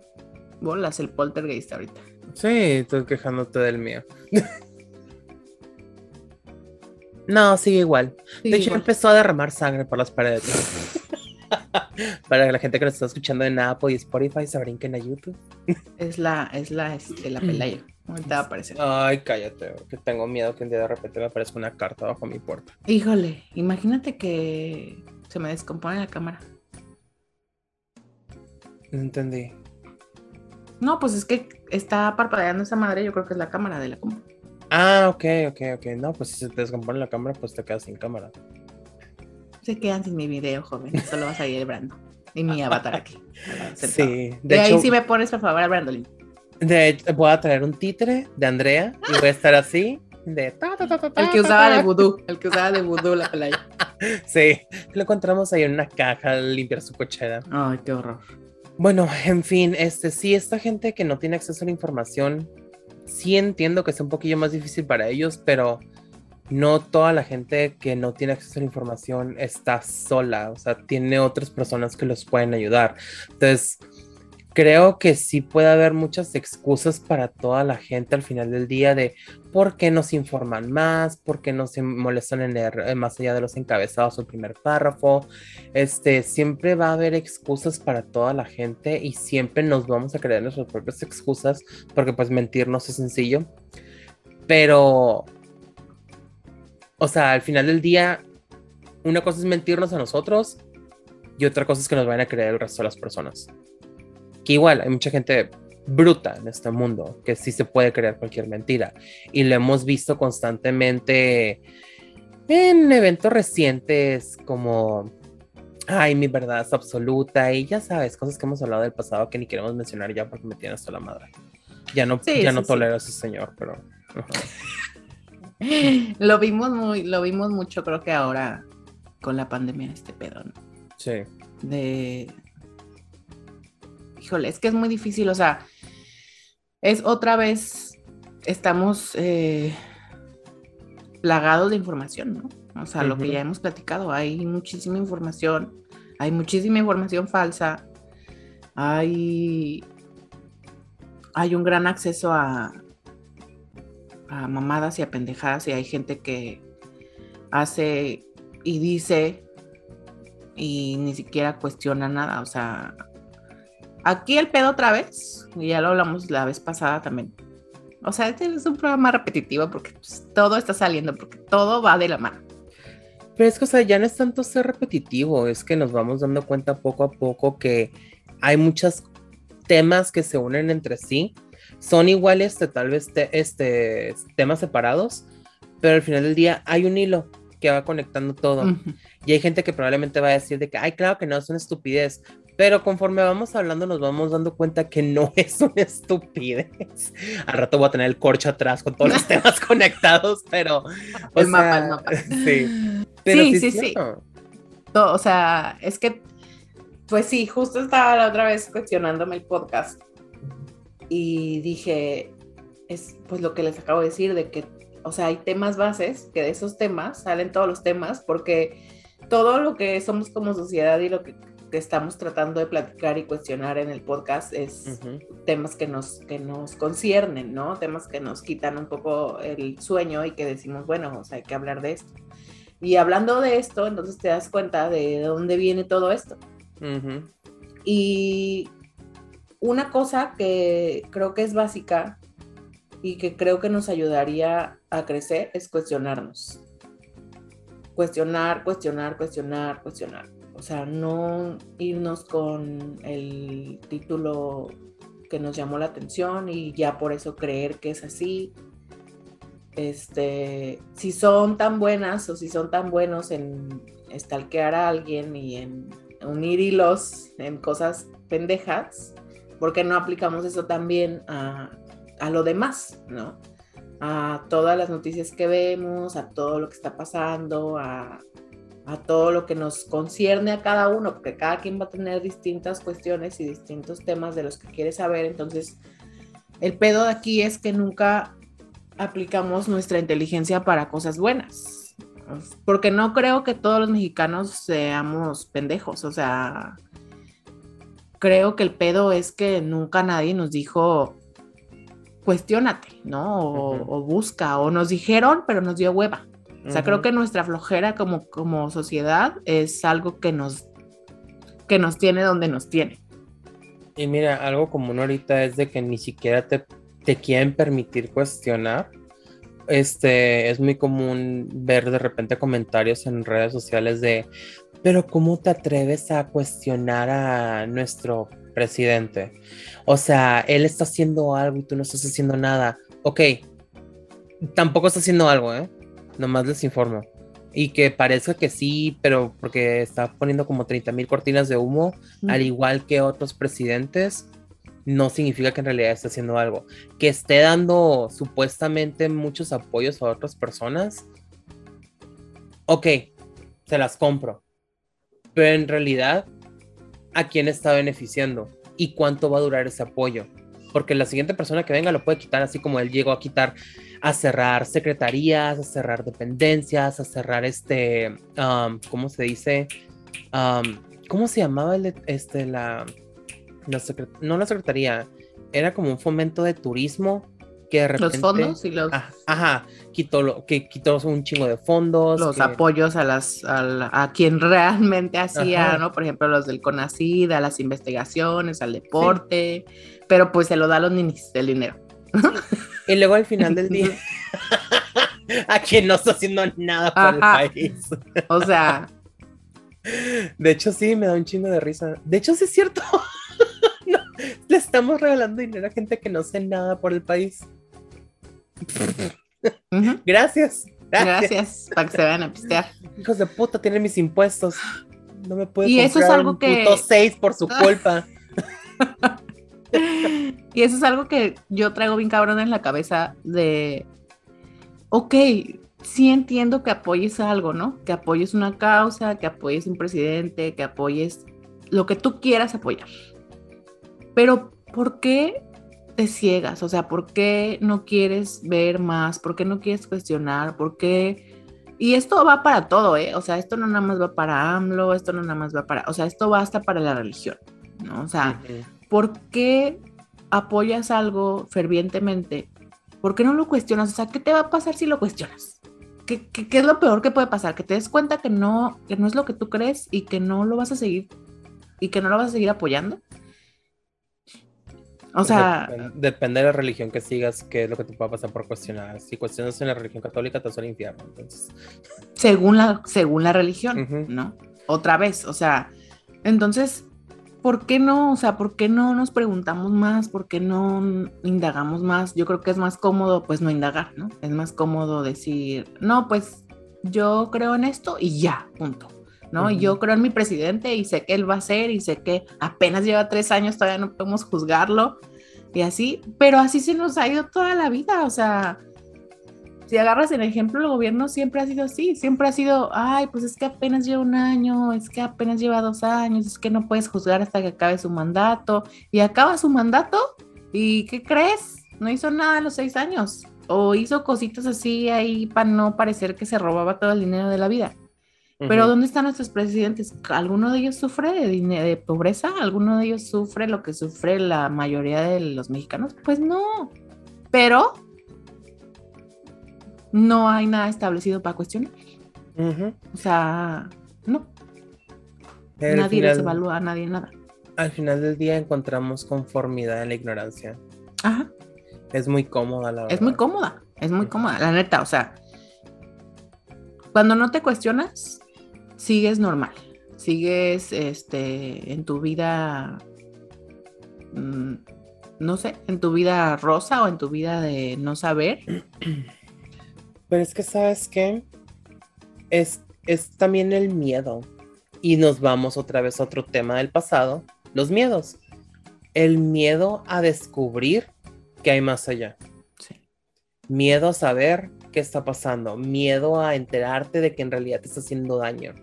Bolas, el poltergeist ahorita. Sí, estoy quejándote del mío. *laughs* no, sigue igual. De hecho, igual. empezó a derramar sangre por las paredes. *laughs* Para la gente que nos está escuchando en Apple y Spotify, se brinquen a YouTube. Es la, es la, este, la pelayo. Ahorita va a aparecer. Ay, cállate, que tengo miedo que un día de repente me aparezca una carta bajo mi puerta. Híjole, imagínate que se me descompone la cámara. No entendí. No, pues es que está parpadeando esa madre, yo creo que es la cámara de la compu. Ah, ok, ok, ok. No, pues si se te descompone la cámara, pues te quedas sin cámara. Se quedan sin mi video, joven. Solo vas a ir el Brando. Y mi avatar aquí. *laughs* Sí, De, ahí sí me pones, por favor, al Brandolin. de hecho, voy a traer un títere de Andrea y voy a estar así. De ta, ta, ta, ta, ta, El que usaba de vudú. El que usaba de vudú la pelayo. *laughs* Sí, lo encontramos ahí en una caja al limpiar su cochera. Ay, qué horror. Bueno, en fin, este sí, esta gente que no tiene acceso a la información, sí entiendo que es un poquillo más difícil para ellos, pero no toda la gente que no tiene acceso a la información está sola, o sea, tiene otras personas que los pueden ayudar. Entonces, creo que sí puede haber muchas excusas para toda la gente al final del día de por qué no se informan más, por qué no se molestan en leer eh, más allá de los encabezados o primer párrafo. Este, siempre va a haber excusas para toda la gente y siempre nos vamos a creer nuestras propias excusas porque pues mentirnos es sencillo. Pero, o sea, al final del día, una cosa es mentirnos a nosotros y otra cosa es que nos vayan a creer el resto de las personas. Que igual hay mucha gente bruta en este mundo que sí se puede creer cualquier mentira y lo hemos visto constantemente en eventos recientes como ay mi verdad es absoluta y ya sabes cosas que hemos hablado del pasado que ni queremos mencionar ya porque me tiene hasta la madre ya no Sí, ya sí, no sí. tolero a ese señor pero. *laughs* Lo vimos muy, lo vimos mucho, creo que ahora con la pandemia, este pedo, ¿no? sí de... Híjole, es que es muy difícil, o sea, es otra vez, estamos eh, plagados de información, ¿no? O sea, lo que ya hemos platicado, hay muchísima información, hay muchísima información falsa, hay, hay un gran acceso a, a mamadas y a pendejadas y hay gente que hace y dice y ni siquiera cuestiona nada. O sea, aquí el pedo otra vez, y ya lo hablamos la vez pasada también. O sea, este es un programa repetitivo porque pues, todo está saliendo, porque todo va de la mano. Pero es que, o sea, ya no es tanto ser repetitivo, es que nos vamos dando cuenta poco a poco que hay muchos temas que se unen entre sí. Son iguales, tal vez te- este, temas separados, pero al final del día hay un hilo que va conectando todo. Ujú. Y hay gente que probablemente va a decir de que, ay, claro que no, es una estupidez. Pero conforme vamos hablando, nos vamos dando cuenta que no *laughs* es una estupidez. Al rato voy a tener el corcho atrás con todos los *laughs* temas conectados, pero. o El mapa, el *laughs* mapa. Sí. Pero Sí, sí, sí, O sea, es que, pues sí, justo estaba la otra vez cuestionándome el podcast y dije, es pues lo que les acabo de decir, de que, o sea, hay temas bases, que de esos temas salen todos los temas, porque todo lo que somos como sociedad y lo que, que estamos tratando de platicar y cuestionar en el podcast es temas que nos, que nos conciernen, ¿no? Temas que nos quitan un poco el sueño y que decimos, bueno, o sea, hay que hablar de esto. Y hablando de esto, entonces te das cuenta de dónde viene todo esto. Y una cosa que creo que es básica y que creo que nos ayudaría a crecer es cuestionarnos. Cuestionar, cuestionar, cuestionar, cuestionar. O sea, no irnos con el título que nos llamó la atención y ya por eso creer que es así. Este, si son tan buenas o si son tan buenos en stalkear a alguien y en unir hilos en cosas pendejas, ¿por qué no aplicamos eso también a, a lo demás, ¿no? A todas las noticias que vemos, a todo lo que está pasando, a, a todo lo que nos concierne a cada uno, porque cada quien va a tener distintas cuestiones y distintos temas de los que quiere saber, entonces El pedo de aquí es que nunca aplicamos nuestra inteligencia para cosas buenas. Porque no creo que todos los mexicanos seamos pendejos. O sea, creo que el pedo es que nunca nadie nos dijo, cuestiónate, ¿no? O, busca, o nos dijeron, pero nos dio hueva. O sea, creo que nuestra flojera como, como sociedad es algo que nos, que nos tiene donde nos tiene. Y mira, algo común ahorita es de que ni siquiera te, te quieren permitir cuestionar. Este, es muy común ver de repente comentarios en redes sociales de, pero ¿cómo te atreves a cuestionar a nuestro presidente? O sea, él está haciendo algo y tú no estás haciendo nada. Ok, tampoco está haciendo algo, ¿eh? Nomás les informo. Y que parezca que sí, pero porque está poniendo como 30 mil cortinas de humo, al igual que otros presidentes, no significa que en realidad esté haciendo algo. Que esté dando supuestamente muchos apoyos a otras personas, ok, se las compro. Pero en realidad, ¿a quién está beneficiando? ¿Y cuánto va a durar ese apoyo? Porque la siguiente persona que venga lo puede quitar así como él llegó a quitar a cerrar secretarías, a cerrar dependencias, a cerrar este, ¿cómo se dice? ¿Cómo se llamaba el, este, la, no la secretaría, era como un fomento de turismo que de repente... Los fondos y los... ajá, quitó, lo, que quitó un chingo de fondos. Los apoyos a las a, quien *laughs* realmente hacía, ¿no? Por ejemplo, los del CONACID, a las investigaciones, al deporte, pero pues se lo da a los ninis el dinero. Y luego al final del día, *laughs* a quien no está haciendo nada por el país. O sea. De hecho, sí, me da un chingo de risa. De hecho, sí es cierto. *laughs* le estamos regalando dinero a gente que no hace nada por el país. gracias, gracias. para que se vayan a pistear. Hijos de puta, tienen mis impuestos. No me puedes y eso es algo un que... puto seis por su culpa. *laughs* *laughs* y eso es algo que yo traigo bien cabrón en la cabeza de, ok, sí entiendo que apoyes algo, ¿no? Que apoyes una causa, que apoyes un presidente, que apoyes lo que tú quieras apoyar. Pero, ¿por qué te ciegas? O sea, ¿por qué no quieres ver más? ¿Por qué no quieres cuestionar? ¿Por qué? Y esto va para todo, ¿eh? O sea, esto no nada más va para AMLO, esto no nada más va para, o sea, esto va hasta para la religión, ¿no? O sea, ¿por qué apoyas algo fervientemente? ¿Por qué no lo cuestionas? O sea, ¿qué te va a pasar si lo cuestionas? ¿Qué, qué, es lo peor que puede pasar? Que te des cuenta que no, que no es lo que tú crees y que no lo vas a seguir y que no lo vas a seguir apoyando. O sea. Depende, de la religión que sigas, qué es lo que te puede pasar por cuestionar. Si cuestionas en la religión católica, te vas al infierno. Entonces. Según la, según la religión, ¿no? Otra vez, o sea. Entonces, ¿por qué no? O sea, ¿por qué no nos preguntamos más? ¿Por qué no indagamos más? Yo creo que es más cómodo, pues, no indagar, ¿no? Es más cómodo decir, no, pues, yo creo en esto y ya, punto. ¿no? Yo creo en mi presidente y sé que él va a ser y sé que apenas lleva tres años, todavía no podemos juzgarlo y así, pero así se nos ha ido toda la vida, o sea, si agarras el ejemplo, el gobierno siempre ha sido así, siempre ha sido, ay, pues es que apenas lleva un año, es que apenas lleva dos años, es que no puedes juzgar hasta que acabe su mandato, y acaba su mandato, ¿y qué crees? No hizo nada a los seis años, o hizo cositas así ahí para no parecer que se robaba todo el dinero de la vida. Pero ¿dónde están nuestros presidentes? ¿Alguno de ellos sufre de, de pobreza? ¿Alguno de ellos sufre lo que sufre la mayoría de los mexicanos? Pues no. Pero no hay nada establecido para cuestionar. O sea, no. nadie les evalúa a nadie nada. Al final del día encontramos conformidad en la ignorancia. Ajá. Es muy cómoda, la verdad. Es muy cómoda, es muy cómoda, la neta. O sea, cuando no te cuestionas, sigues normal, sigues este, en tu vida, mm, no sé, en tu vida rosa o en tu vida de no saber. *clears throat* Pero es que, ¿sabes qué? Es, es también el miedo. Y nos vamos otra vez a otro tema del pasado, los miedos. El miedo a descubrir que hay más allá. Miedo a saber qué está pasando. Miedo a enterarte de que en realidad te está haciendo daño.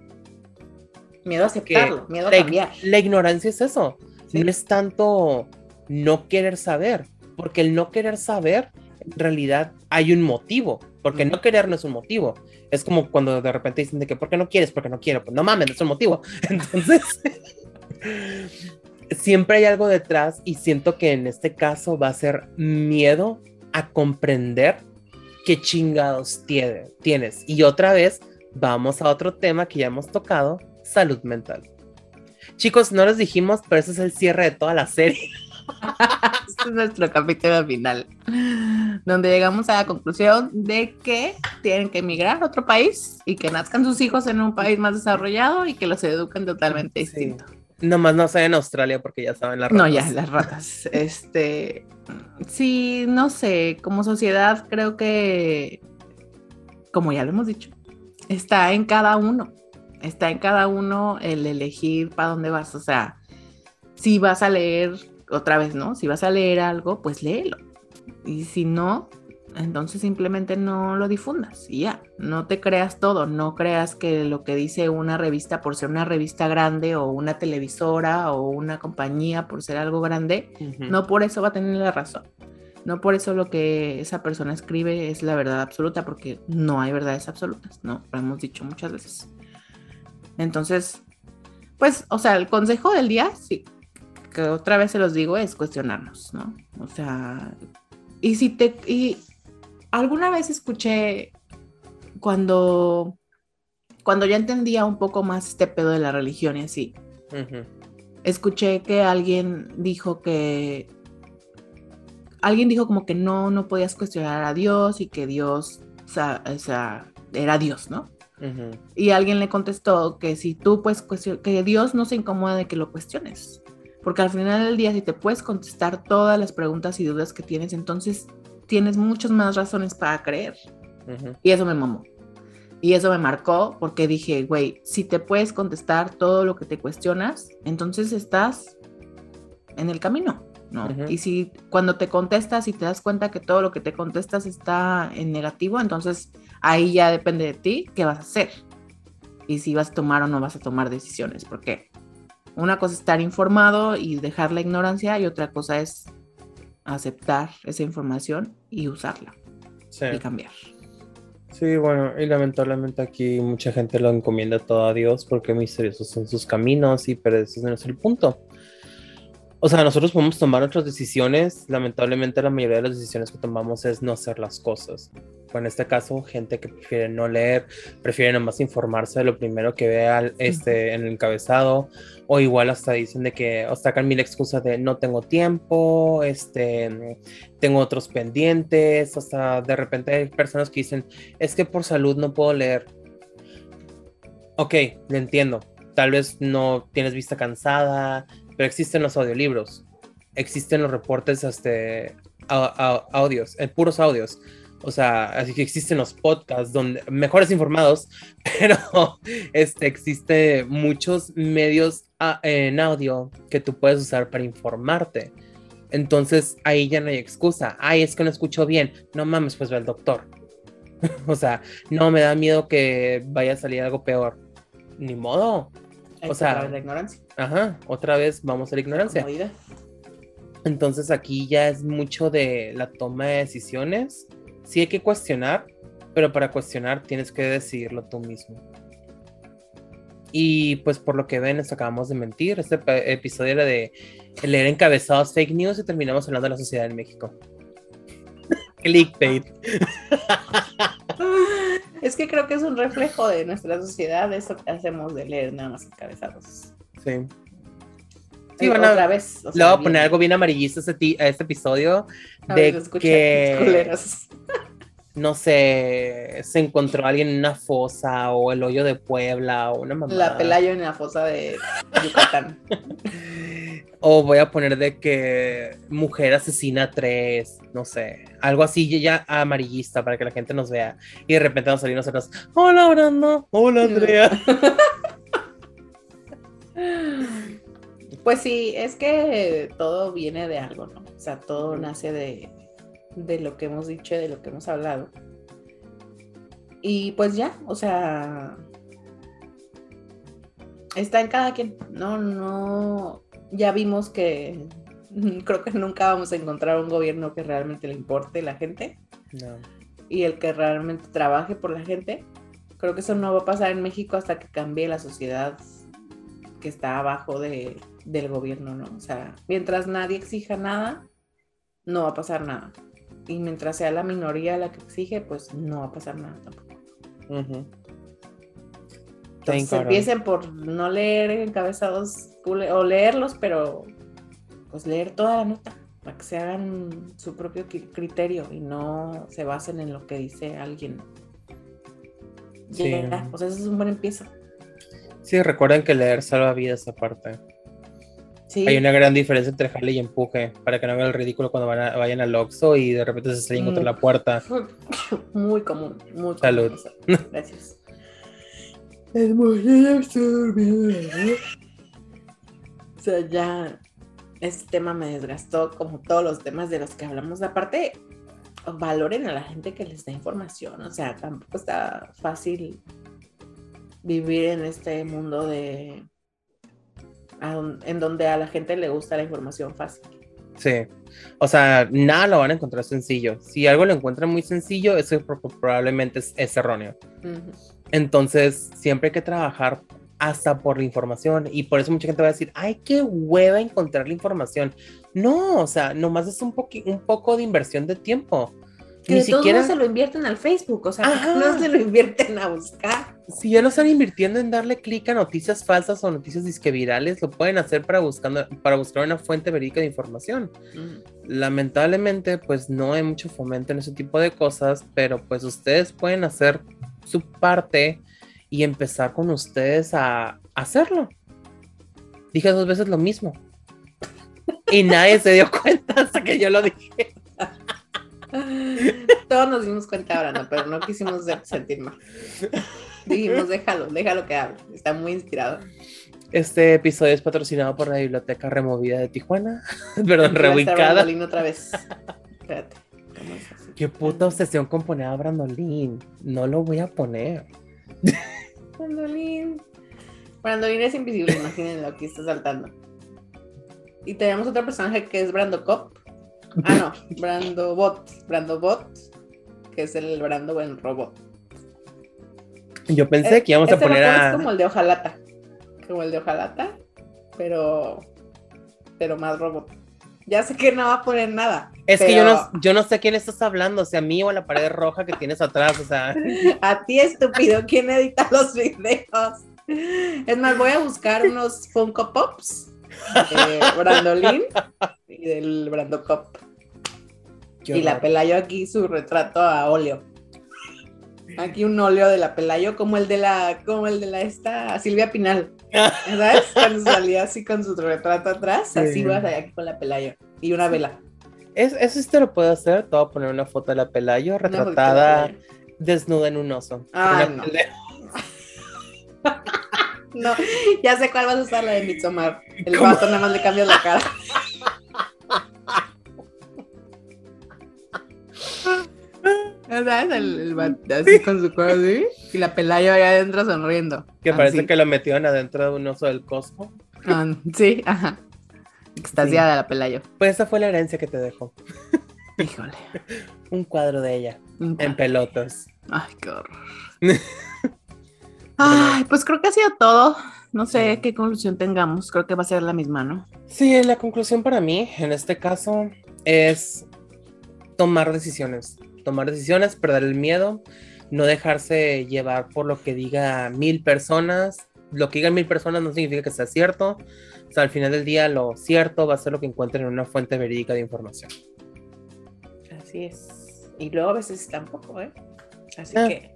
Miedo a aceptarlo, miedo a cambiar. La ignorancia es eso. No es tanto no querer saber, porque el no querer saber, en realidad hay un motivo, porque no querer no es un motivo. Es como cuando de repente dicen de que, ¿por qué no quieres? Porque no quiero. Pues no mames, no es un motivo. *laughs* Entonces, *laughs* siempre hay algo detrás y siento que en este caso va a ser miedo a comprender qué chingados tiene, tienes. Y otra vez, vamos a otro tema que ya hemos tocado, salud mental. Chicos, no les dijimos, pero ese es el cierre de toda la serie. *laughs* *laughs* este es nuestro capítulo final, donde llegamos a la conclusión de que tienen que emigrar a otro país y que nazcan sus hijos en un país más desarrollado y que los eduquen totalmente distinto. Nomás no sé en Australia porque ya saben las ratas. No, ya, las ratas. *laughs* este, sí, no sé, como sociedad creo que, como ya lo hemos dicho, está en cada uno. Está en cada uno el elegir para dónde vas. O sea, si vas a leer, otra vez, ¿no? Si vas a leer algo, pues léelo. Y si no, entonces simplemente no lo difundas y ya, no te creas todo, no creas que lo que dice una revista por ser una revista grande o una televisora o una compañía por ser algo grande, no por eso va a tener la razón. No por eso lo que esa persona escribe es la verdad absoluta, porque no hay verdades absolutas, ¿no? Lo hemos dicho muchas veces. Entonces, pues, o sea, el consejo del día, sí, que otra vez se los digo, es cuestionarnos, ¿no? O sea, y si te, y alguna vez escuché cuando, cuando ya entendía un poco más este pedo de la religión y así, escuché que alguien dijo que alguien dijo como que no, no podías cuestionar a Dios y que Dios, o sea, era Dios, ¿no? Y alguien le contestó que si tú puedes que Dios no se incomoda de que lo cuestiones, porque al final del día si te puedes contestar todas las preguntas y dudas que tienes, entonces tienes muchas más razones para creer. Y eso me mamó. Y eso me marcó porque dije, güey, si te puedes contestar todo lo que te cuestionas, entonces estás en el camino. ¿no? Y si cuando te contestas y te das cuenta que todo lo que te contestas está en negativo, entonces ahí ya depende de ti qué vas a hacer. Y si vas a tomar o no vas a tomar decisiones, porque una cosa es estar informado y dejar la ignorancia y otra cosa es aceptar esa información y usarla y cambiar. Sí, bueno, y lamentablemente aquí mucha gente lo encomienda todo a Dios porque misteriosos son sus caminos y pero ese no es el punto. O sea, nosotros podemos tomar otras decisiones. Lamentablemente, la mayoría de las decisiones que tomamos es no hacer las cosas. en este caso, gente que prefiere no leer, prefiere nomás informarse de lo primero que vea este, en el encabezado, o igual hasta dicen de que, o sacan mil excusas de no tengo tiempo, este, tengo otros pendientes, hasta de repente hay personas que dicen, es que por salud no puedo leer. Ok, le entiendo. Tal vez no tienes vista cansada, pero existen los audiolibros, existen los reportes, este, audios, en eh, puros audios. O sea, así que existen los podcasts donde mejores informados, *laughs* pero este, existe muchos medios ah, en audio que tú puedes usar para informarte. Entonces ahí ya no hay excusa. Ay, es que no escucho bien. No mames, pues ve al doctor. *laughs* o sea, no me da miedo que vaya a salir algo peor. Ni modo. O sea, la ignorancia. Ajá, otra vez vamos a la ignorancia. Entonces aquí ya es mucho de la toma de decisiones. Sí hay que cuestionar, pero para cuestionar tienes que decidirlo tú mismo. Y pues por lo que ven, nos acabamos de mentir. Este episodio era de leer encabezados fake news y terminamos hablando de la sociedad en México. Clickbait. Es que creo que es un reflejo de nuestra sociedad, eso que hacemos de leer nada más encabezados. Sí. Sí, bueno, otra vez. le voy a poner algo bien amarillista a este, episodio de que *laughs* no sé, se encontró alguien en una fosa o el hoyo de Puebla o una mamá. La pelayo en la fosa de Yucatán. *laughs* o voy a poner de que mujer asesina a tres, no sé, algo así ya amarillista para que la gente nos vea y de repente vamos a salir nosotros, hola Brando, hola Andrea. Pues sí, es que todo viene de algo, ¿no? O sea, todo nace de, lo que hemos dicho, de lo que hemos hablado. Y pues ya, o sea, está en cada quien. No, no, ya vimos que *laughs* creo que nunca vamos a encontrar un gobierno que realmente le importe la gente No. y el que realmente trabaje por la gente. Creo que eso no va a pasar en México hasta que cambie la sociedad que está abajo de, del gobierno, ¿no? O sea, mientras nadie exija nada, no va a pasar nada. Y mientras sea la minoría la que exige, pues no va a pasar nada tampoco. Entonces empiecen por no leer encabezados o leerlos, pero pues leer toda la nota para que se hagan su propio criterio y no se basen en lo que dice alguien. Sí. Ya, pues eso es un buen empiezo. Sí, recuerden que leer salva vidas aparte. Sí. Hay una gran diferencia entre jale y empuje, para que no hagan el ridículo cuando van a- vayan al Oxxo y de repente se estrellen contra Mm. la puerta. *laughs* Muy común, muy común Salud. eso. Gracias. Es muy absurdo. O sea, ya este tema me desgastó como todos los temas de los que hablamos. Aparte, valoren a la gente que les da información. O sea, tampoco está fácil vivir en este mundo de en donde a la gente le gusta la información fácil. Sí. O sea, nada lo van a encontrar sencillo. Si algo lo encuentran muy sencillo, eso pro- probablemente es, es erróneo. Entonces, siempre hay que trabajar hasta por la información. Y por eso mucha gente va a decir, ay, qué hueva encontrar la información. No, o sea, nomás es un, un poco de inversión de tiempo. Que Ni de siquiera, se lo invierten al Facebook, o sea, Ajá. no se lo invierten a buscar. si ya no están invirtiendo en darle clic a noticias falsas o noticias disque virales, lo pueden hacer para, buscando, para buscar una fuente verídica de información. lamentablemente pues no hay mucho fomento en ese tipo de cosas, pero pues ustedes pueden hacer su parte y empezar con ustedes a hacerlo. Dije dos veces lo mismo. Y nadie se dio cuenta hasta que yo lo dije. *laughs* Todos nos dimos cuenta ahora, ¿no? Pero no quisimos sentir mal. Dijimos, déjalo, déjalo que hable. Está muy inspirado. Este episodio es patrocinado por la Biblioteca Removida de Tijuana. *laughs* Perdón, Va a estar reubicada. Brandolín otra vez. Espérate. ¿cómo es así? Qué puta obsesión con poner a Brandolín. No lo voy a poner. *laughs* Brandolín. Brandolín es invisible, imagínense aquí está saltando. Y tenemos otro personaje que es Brando Cop. Ah, no, *laughs* Brando Bot. Brando Bot, que es el Brando buen robot. Yo pensé que íbamos a Este poner a. Es como el de Ojalata. Como el de Ojalata, pero. Pero más robot. Ya sé que no va a poner nada. Es que yo no, yo no sé a quién estás hablando, o sea, a mí o a la pared roja que tienes atrás, o sea, *laughs* A ti, estúpido, ¿quién edita los videos? Es más, voy a buscar unos Funko Pops de Brandolín y del Brando Cop. qué Y la. Pelayo aquí su retrato a óleo. Aquí un óleo de la Pelayo, como el de la, como el de la esta Silvia Pinal. ¿Sabes? Cuando salía así con su retrato atrás, Sí. así vas allá aquí con la Pelayo. Y una vela. Es, eso sí te lo puedo hacer, te voy a poner una foto de la Pelayo retratada desnuda en un oso. Una *laughs* no. ya sé cuál vas a usar, la de Midsommar. El ¿Cómo? vato nada más le cambias la cara. *laughs* ¿Sabes? El, el vato así con su cuerpo así, y la Pelayo allá adentro sonriendo. Que parece Así. que lo metieron adentro de un oso del Costco. Ah, sí, ajá. Extasiada la Pelayo. Pues esa fue la herencia que te dejó. *laughs* Híjole. Un cuadro de ella, en pelotas. Ay, qué horror. *laughs* Ay, pues creo que ha sido todo. No sé qué conclusión tengamos. Creo que va a ser la misma, ¿no? Sí, la conclusión para mí, en este caso, es tomar decisiones. Tomar decisiones, perder el miedo, no dejarse llevar por lo que diga mil personas. Lo que digan mil personas no significa que sea cierto. O sea, al final del día, lo cierto va a ser lo que encuentren en una fuente verídica de información. Así es. Y luego a veces tampoco, ¿eh? Así Ah. que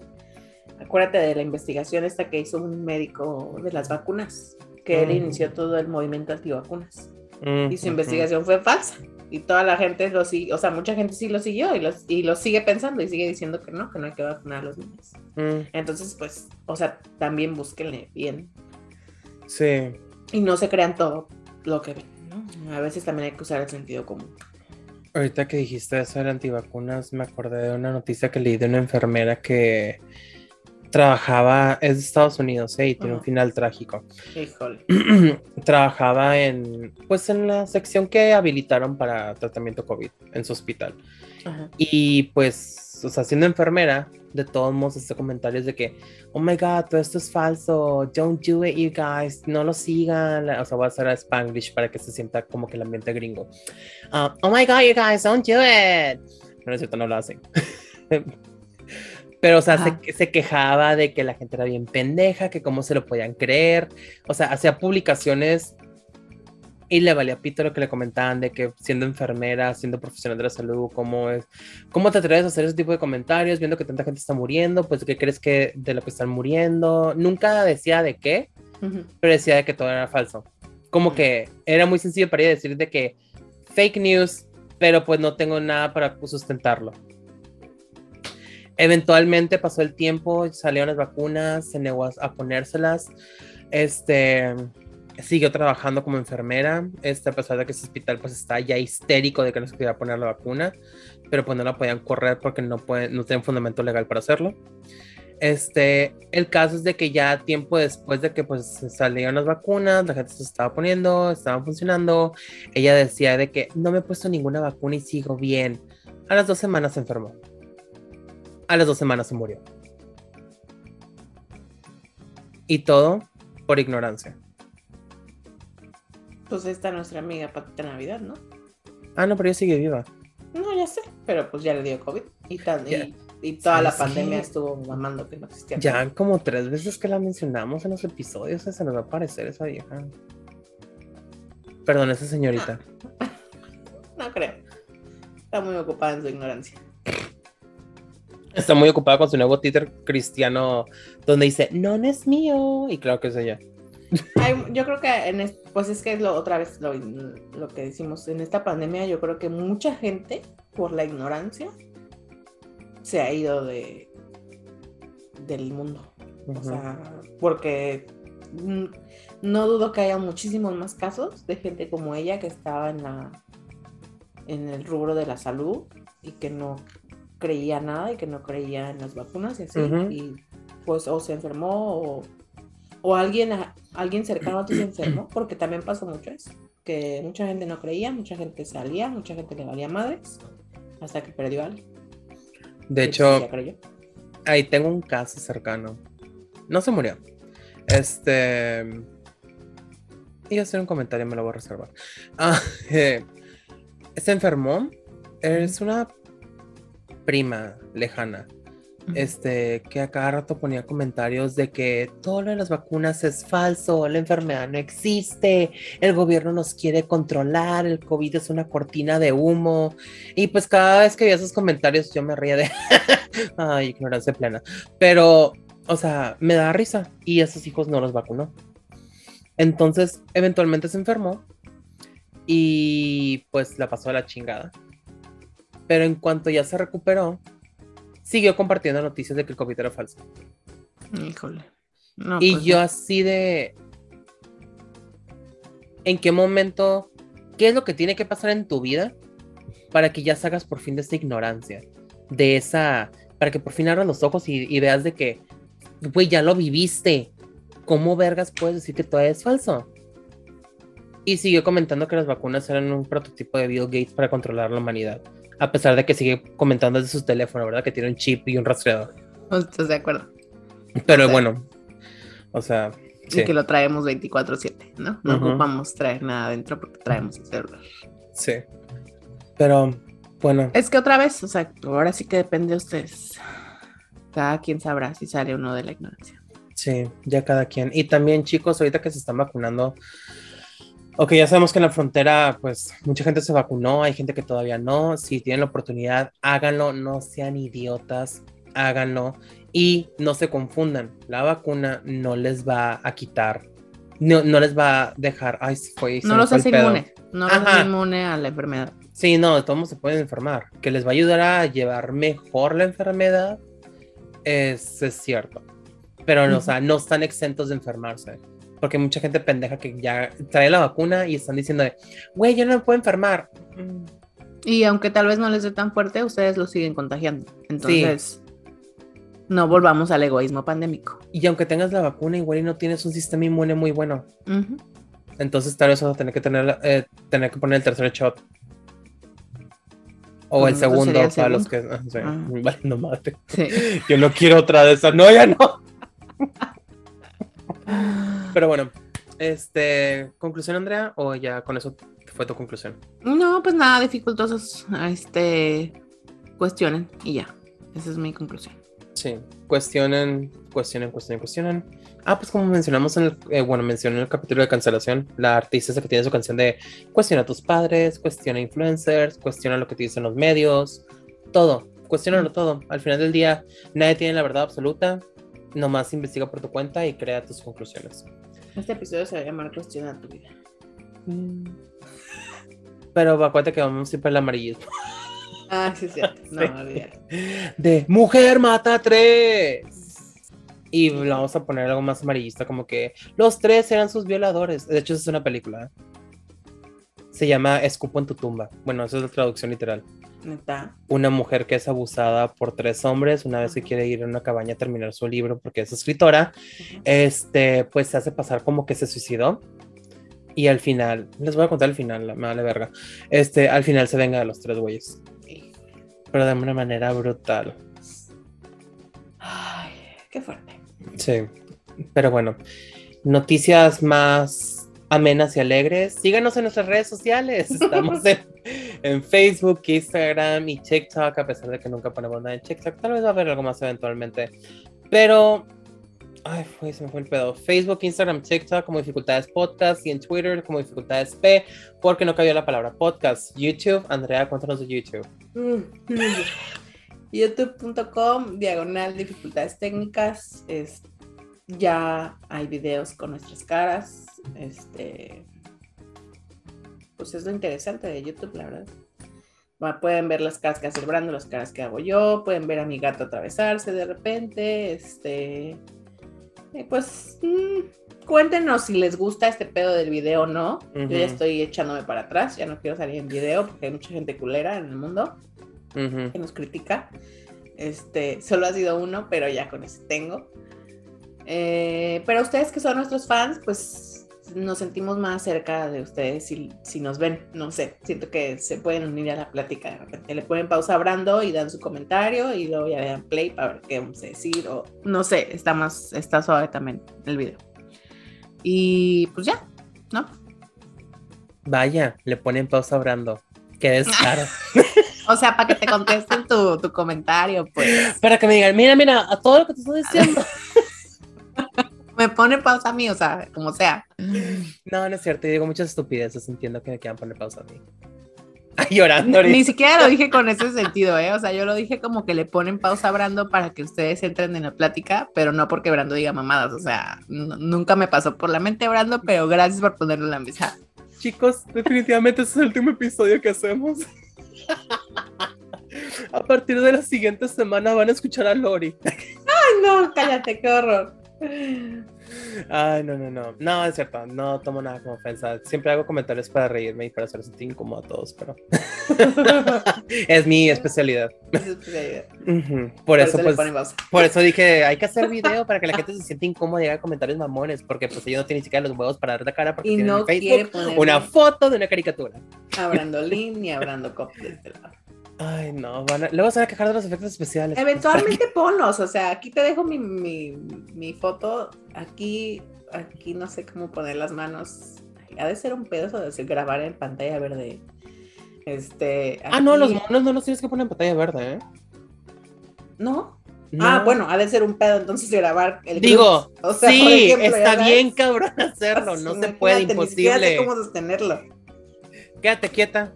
acuérdate de la investigación esta que hizo un médico de las vacunas, que él Mm. inició todo el movimiento antivacunas. Mm, Y su investigación fue falsa. Y toda la gente lo siguió, o sea, mucha gente sí lo siguió y, los, y lo sigue pensando y sigue diciendo que no, que no hay que vacunar a los niños. Mm, Entonces, pues, o sea, también búsquenle bien. sí. Y no se crean todo lo que ven, ¿no? A veces también hay que usar el sentido común. Ahorita que dijiste eso de antivacunas, me acordé de una noticia que leí de una enfermera que trabajaba, es de Estados Unidos, ¿eh? y tiene un Ajá. final trágico. Híjole. *clears throat* trabajaba en, pues en la sección que habilitaron para tratamiento COVID en su hospital. Ajá. Y pues, o sea, siendo enfermera, de todos modos, hace comentarios de que, oh my god, todo esto es falso, don't do it, you guys, no lo sigan. O sea, voy a hacer a Spanglish para que se sienta como que el ambiente gringo. Ah, oh my god, you guys, don't do it. No es cierto, no lo hacen. *laughs* Pero, o sea, se, se quejaba de que la gente era bien pendeja, que cómo se lo podían creer. O sea, hacía publicaciones y le valía pito lo que le comentaban de que siendo enfermera, siendo profesional de la salud, cómo es, cómo te atreves a hacer ese tipo de comentarios, viendo que tanta gente está muriendo, pues qué crees que de lo que están muriendo. Nunca decía de qué, Ujú. pero decía de que todo era falso. Como que era muy sencillo para ella decir de que fake news, pero pues no tengo nada para sustentarlo. Eventualmente pasó el tiempo, salieron las vacunas, se negó a ponérselas. Este siguió trabajando como enfermera, este, a pesar de que ese hospital pues está ya histérico de que no se pudiera poner la vacuna, pero pues no la podían correr porque no, pueden, no tienen fundamento legal para hacerlo. Este, el caso es de que ya tiempo después de que pues salieron las vacunas, la gente se estaba poniendo, estaban funcionando, ella decía de que no me he puesto ninguna vacuna y sigo bien. A las dos semanas se enfermó. A las dos semanas se murió. Y todo por ignorancia. Pues está nuestra amiga Patita Navidad, ¿no? Ah, no, pero ella sigue viva. No, ya sé, pero pues ya le dio COVID y, tan- y- toda la ¿Sabes pandemia qué? estuvo mamando que no existía. Ya como tres veces que la mencionamos en los episodios, se nos va a aparecer esa vieja. Perdón, esa señorita. *laughs* No creo. Está muy ocupada en su ignorancia. Está muy ocupada con su nuevo Twitter cristiano donde dice, no, no es mío. Y claro que es ella. Hay- yo creo que en es- pues es que es lo otra vez lo, lo que decimos en esta pandemia yo creo que mucha gente por la ignorancia se ha ido de del mundo. O sea porque mm, no dudo que haya muchísimos más casos de gente como ella que estaba en la en el rubro de la salud y que no creía nada y que no creía en las vacunas y así y pues o se enfermó o, o alguien a- alguien cercano a ti se enfermó porque también pasó mucho eso que mucha gente no creía mucha gente salía mucha gente le valía madres hasta que perdió a alguien de hecho, ahí tengo un caso cercano. No se murió. Este. Iba a hacer un comentario, me lo voy a reservar. *laughs* Ah, eh, se enfermó. Es una prima lejana. Este, que a cada rato ponía comentarios de que todo lo de las vacunas es falso, la enfermedad no existe, el gobierno nos quiere controlar, el COVID es una cortina de humo. Y pues cada vez que veía esos comentarios yo me reía de, *laughs* ay, ignorancia plena. Pero, o sea, me da risa y a sus hijos no los vacunó. Entonces, eventualmente se enfermó y pues la pasó a la chingada. Pero en cuanto ya se recuperó, siguió compartiendo noticias de que el COVID era falso. híjole No, y pues, yo no. así de... ¿En qué momento? ¿Qué es lo que tiene que pasar en tu vida para que ya salgas por fin de esa ignorancia? De esa... Para que por fin abras los ojos y, y veas de que, güey, ya lo viviste. ¿Cómo vergas puedes decir que todavía es falso? Y siguió comentando que las vacunas eran un prototipo de Bill Gates para controlar la humanidad. A pesar de que sigue comentando desde su teléfono, ¿verdad? Que tiene un chip y un rastreador. estoy de acuerdo Pero O sea, bueno, o sea, sí, y que lo traemos 24/7 ¿no? no ocupamos traer nada adentro porque traemos el celular sí. Pero bueno, Es que otra vez, o sea, ahora sí que depende de ustedes. Cada quien sabrá si sale o no de la ignorancia. sí, ya cada quien. Y también, chicos, ahorita que se están vacunando, ok, ya sabemos que en la frontera, pues mucha gente se vacunó, hay gente que todavía no. Si tienen la oportunidad, háganlo, no sean idiotas, háganlo y no se confundan. La vacuna no les va a quitar, no, no les va a dejar, ay, fue, No los hace inmune. No los hace inmune a la enfermedad. Sí, no, de todos se pueden enfermar. Que les va a ayudar a llevar mejor la enfermedad, es, es cierto. Pero, no, o sea, no están exentos de enfermarse. Porque mucha gente pendeja que ya trae la vacuna y están diciendo, de, güey, yo no me puedo enfermar. Y aunque tal vez no les dé tan fuerte, ustedes lo siguen contagiando. Entonces, no volvamos al egoísmo pandémico. Y aunque tengas la vacuna, igual y no tienes un sistema inmune muy bueno. Entonces tal vez vas a tener que tener, eh, tener que poner el tercer shot. O Pues el sería segundo para los que. ah, sí, Ah. *laughs* vale, no mate. Sí. Yo no quiero otra de esas. No, ya no. *laughs* Pero bueno, este, conclusión, Andrea, o ya con eso fue tu conclusión. No, pues nada, dificultosos, este, cuestionen y ya. Esa es mi conclusión. Sí, cuestionen, cuestionen, cuestionen, cuestionen. Ah, pues como mencionamos en el, eh, bueno, mencioné en el capítulo de cancelación, la artista esa que tiene su canción de cuestiona a tus padres, cuestiona influencers, cuestiona lo que te dicen los medios, todo, cuestionalo todo. Al final del día, nadie tiene la verdad absoluta, nomás investiga por tu cuenta y crea tus conclusiones. Este episodio se va a llamar Cuestiona tu vida. Pero acuérdate que vamos siempre al amarillismo. Ah, sí, cierto. *laughs* No, Sí. De mujer mata a tres. Y lo vamos a poner algo más amarillista, como que los tres eran sus violadores. De hecho, esa es una película. ¿eh? Se llama Escupo en tu tumba. Bueno, esa es la traducción literal. Neta. Una mujer que es abusada por tres hombres, una vez que quiere ir a una cabaña a terminar su libro porque es escritora, este, pues se hace pasar como que se suicidó. Y al final, les voy a contar el final, la- me vale verga. Este, al final se venga de los tres güeyes, pero de una manera brutal. Ay, qué fuerte. Sí, pero bueno, noticias más amenas y alegres. Síganos en nuestras redes sociales. *laughs* Estamos en, en Facebook, Instagram y TikTok, a pesar de que nunca ponemos nada en TikTok. Tal vez va a haber algo más eventualmente. Pero, ay, fue, se me fue el pedo. Facebook, Instagram, TikTok como Dificultades Podcast y en Twitter como Dificultades P, porque no cayó la palabra podcast. YouTube, Andrea, cuéntanos de YouTube. *laughs* youtube.com diagonal dificultades técnicas es, ya hay videos con nuestras caras este pues es lo interesante de YouTube la verdad pueden ver las caras que hace Brando las caras que hago yo pueden ver a mi gato atravesarse de repente este y pues mm, cuéntenos si les gusta este pedo del video o no yo ya estoy echándome para atrás ya no quiero salir en video porque hay mucha gente culera en el mundo que nos critica. Este, solo ha sido uno, pero ya con ese tengo. Eh, pero ustedes que son nuestros fans, pues nos sentimos más cerca de ustedes si, si nos ven. No sé, siento que se pueden unir a la plática de repente. Le ponen pausa a Brando y dan su comentario y luego ya le dan play para ver qué vamos a decir. O no sé, está más, está suave también el video. Y pues ya, ¿no? Vaya, le ponen pausa a Brando. Qué descaro. *laughs* O sea, para que te contesten tu, tu comentario, pues. Para que me digan, mira, mira, a todo lo que te estoy diciendo. *laughs* Me pone pausa a mí, o sea, como sea. No, no es cierto, yo digo muchas estupideces, entiendo que me quieran poner pausa a mí. *laughs* Ay, llorando ahorita. Ni siquiera lo dije con ese sentido, ¿eh? O sea, yo lo dije como que le ponen pausa a Brando para que ustedes entren en la plática, pero no porque Brando diga mamadas. O sea, nunca me pasó por la mente Brando, pero gracias por ponerlo en la mesa. Chicos, definitivamente este es el último episodio que hacemos. *laughs* A partir de la siguiente semana van a escuchar a Lori. Ay, no, cállate, qué horror. Ay, no, no, no. No, es cierto, no tomo nada como ofensa. Siempre hago comentarios para reírme y para hacer sentir incómodo a todos, pero *laughs* *laughs* es mi especialidad. Es Por, Por eso, pues, por eso dije, hay que hacer video para que la *laughs* gente se sienta incómoda y haga comentarios mamones, porque pues ellos no tienen ni siquiera los huevos para dar la cara porque Y no Facebook quiere una foto de una caricatura. a Brandolín ni a Brando Cop de este lado. Ay, no, van a, luego se van a quejar de los efectos especiales. Eventualmente ponlos, o sea, aquí te dejo mi, mi, mi foto, aquí, aquí no sé cómo poner las manos. Ha de ser un pedo eso de grabar en pantalla verde. Este. Ah, no, los monos no los tienes que poner en pantalla verde, ¿eh? ¿No? No. Ah, bueno, ha de ser un pedo entonces grabar el Digo. O sea, por sí, ejemplo, está bien cabrón *laughs* hacerlo, no se puede, ni imposible. cómo sostenerlo. Quédate quieta.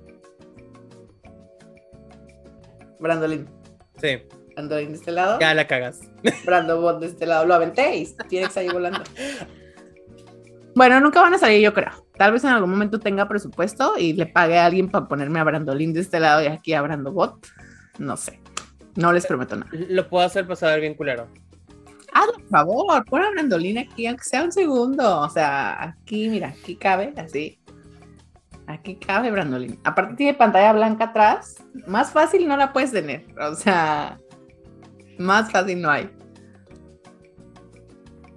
Brandolín. Sí, Brandolín de este lado. ya la cagas. *laughs* Brando Bot de este lado. Lo aventé y tiene que salir volando. Bueno, nunca van a salir, yo creo. Tal vez en algún momento tenga presupuesto y le pague a alguien para ponerme a Brandolín de este lado y aquí a Brando Bot. No sé. No les prometo nada. Lo puedo hacer pasar bien culero. Hazlo, por favor. Pon a Brandolín aquí, aunque sea un segundo. O sea, aquí, mira, aquí cabe, así. Aquí cabe Brandolín. Aparte tiene pantalla blanca atrás. Más fácil no la puedes tener. O sea, más fácil no hay.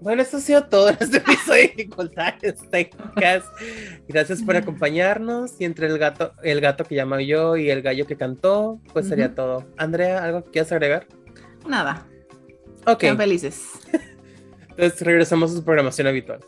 Bueno, esto ha sido todo en este episodio de Dificultades Técnicas. Gracias por acompañarnos. Y entre el gato, el gato que llamó yo y el gallo que cantó, pues sería todo. Andrea, ¿algo que quieras agregar? Nada. Ok. Sean felices. *laughs* Entonces regresamos a su programación habitual.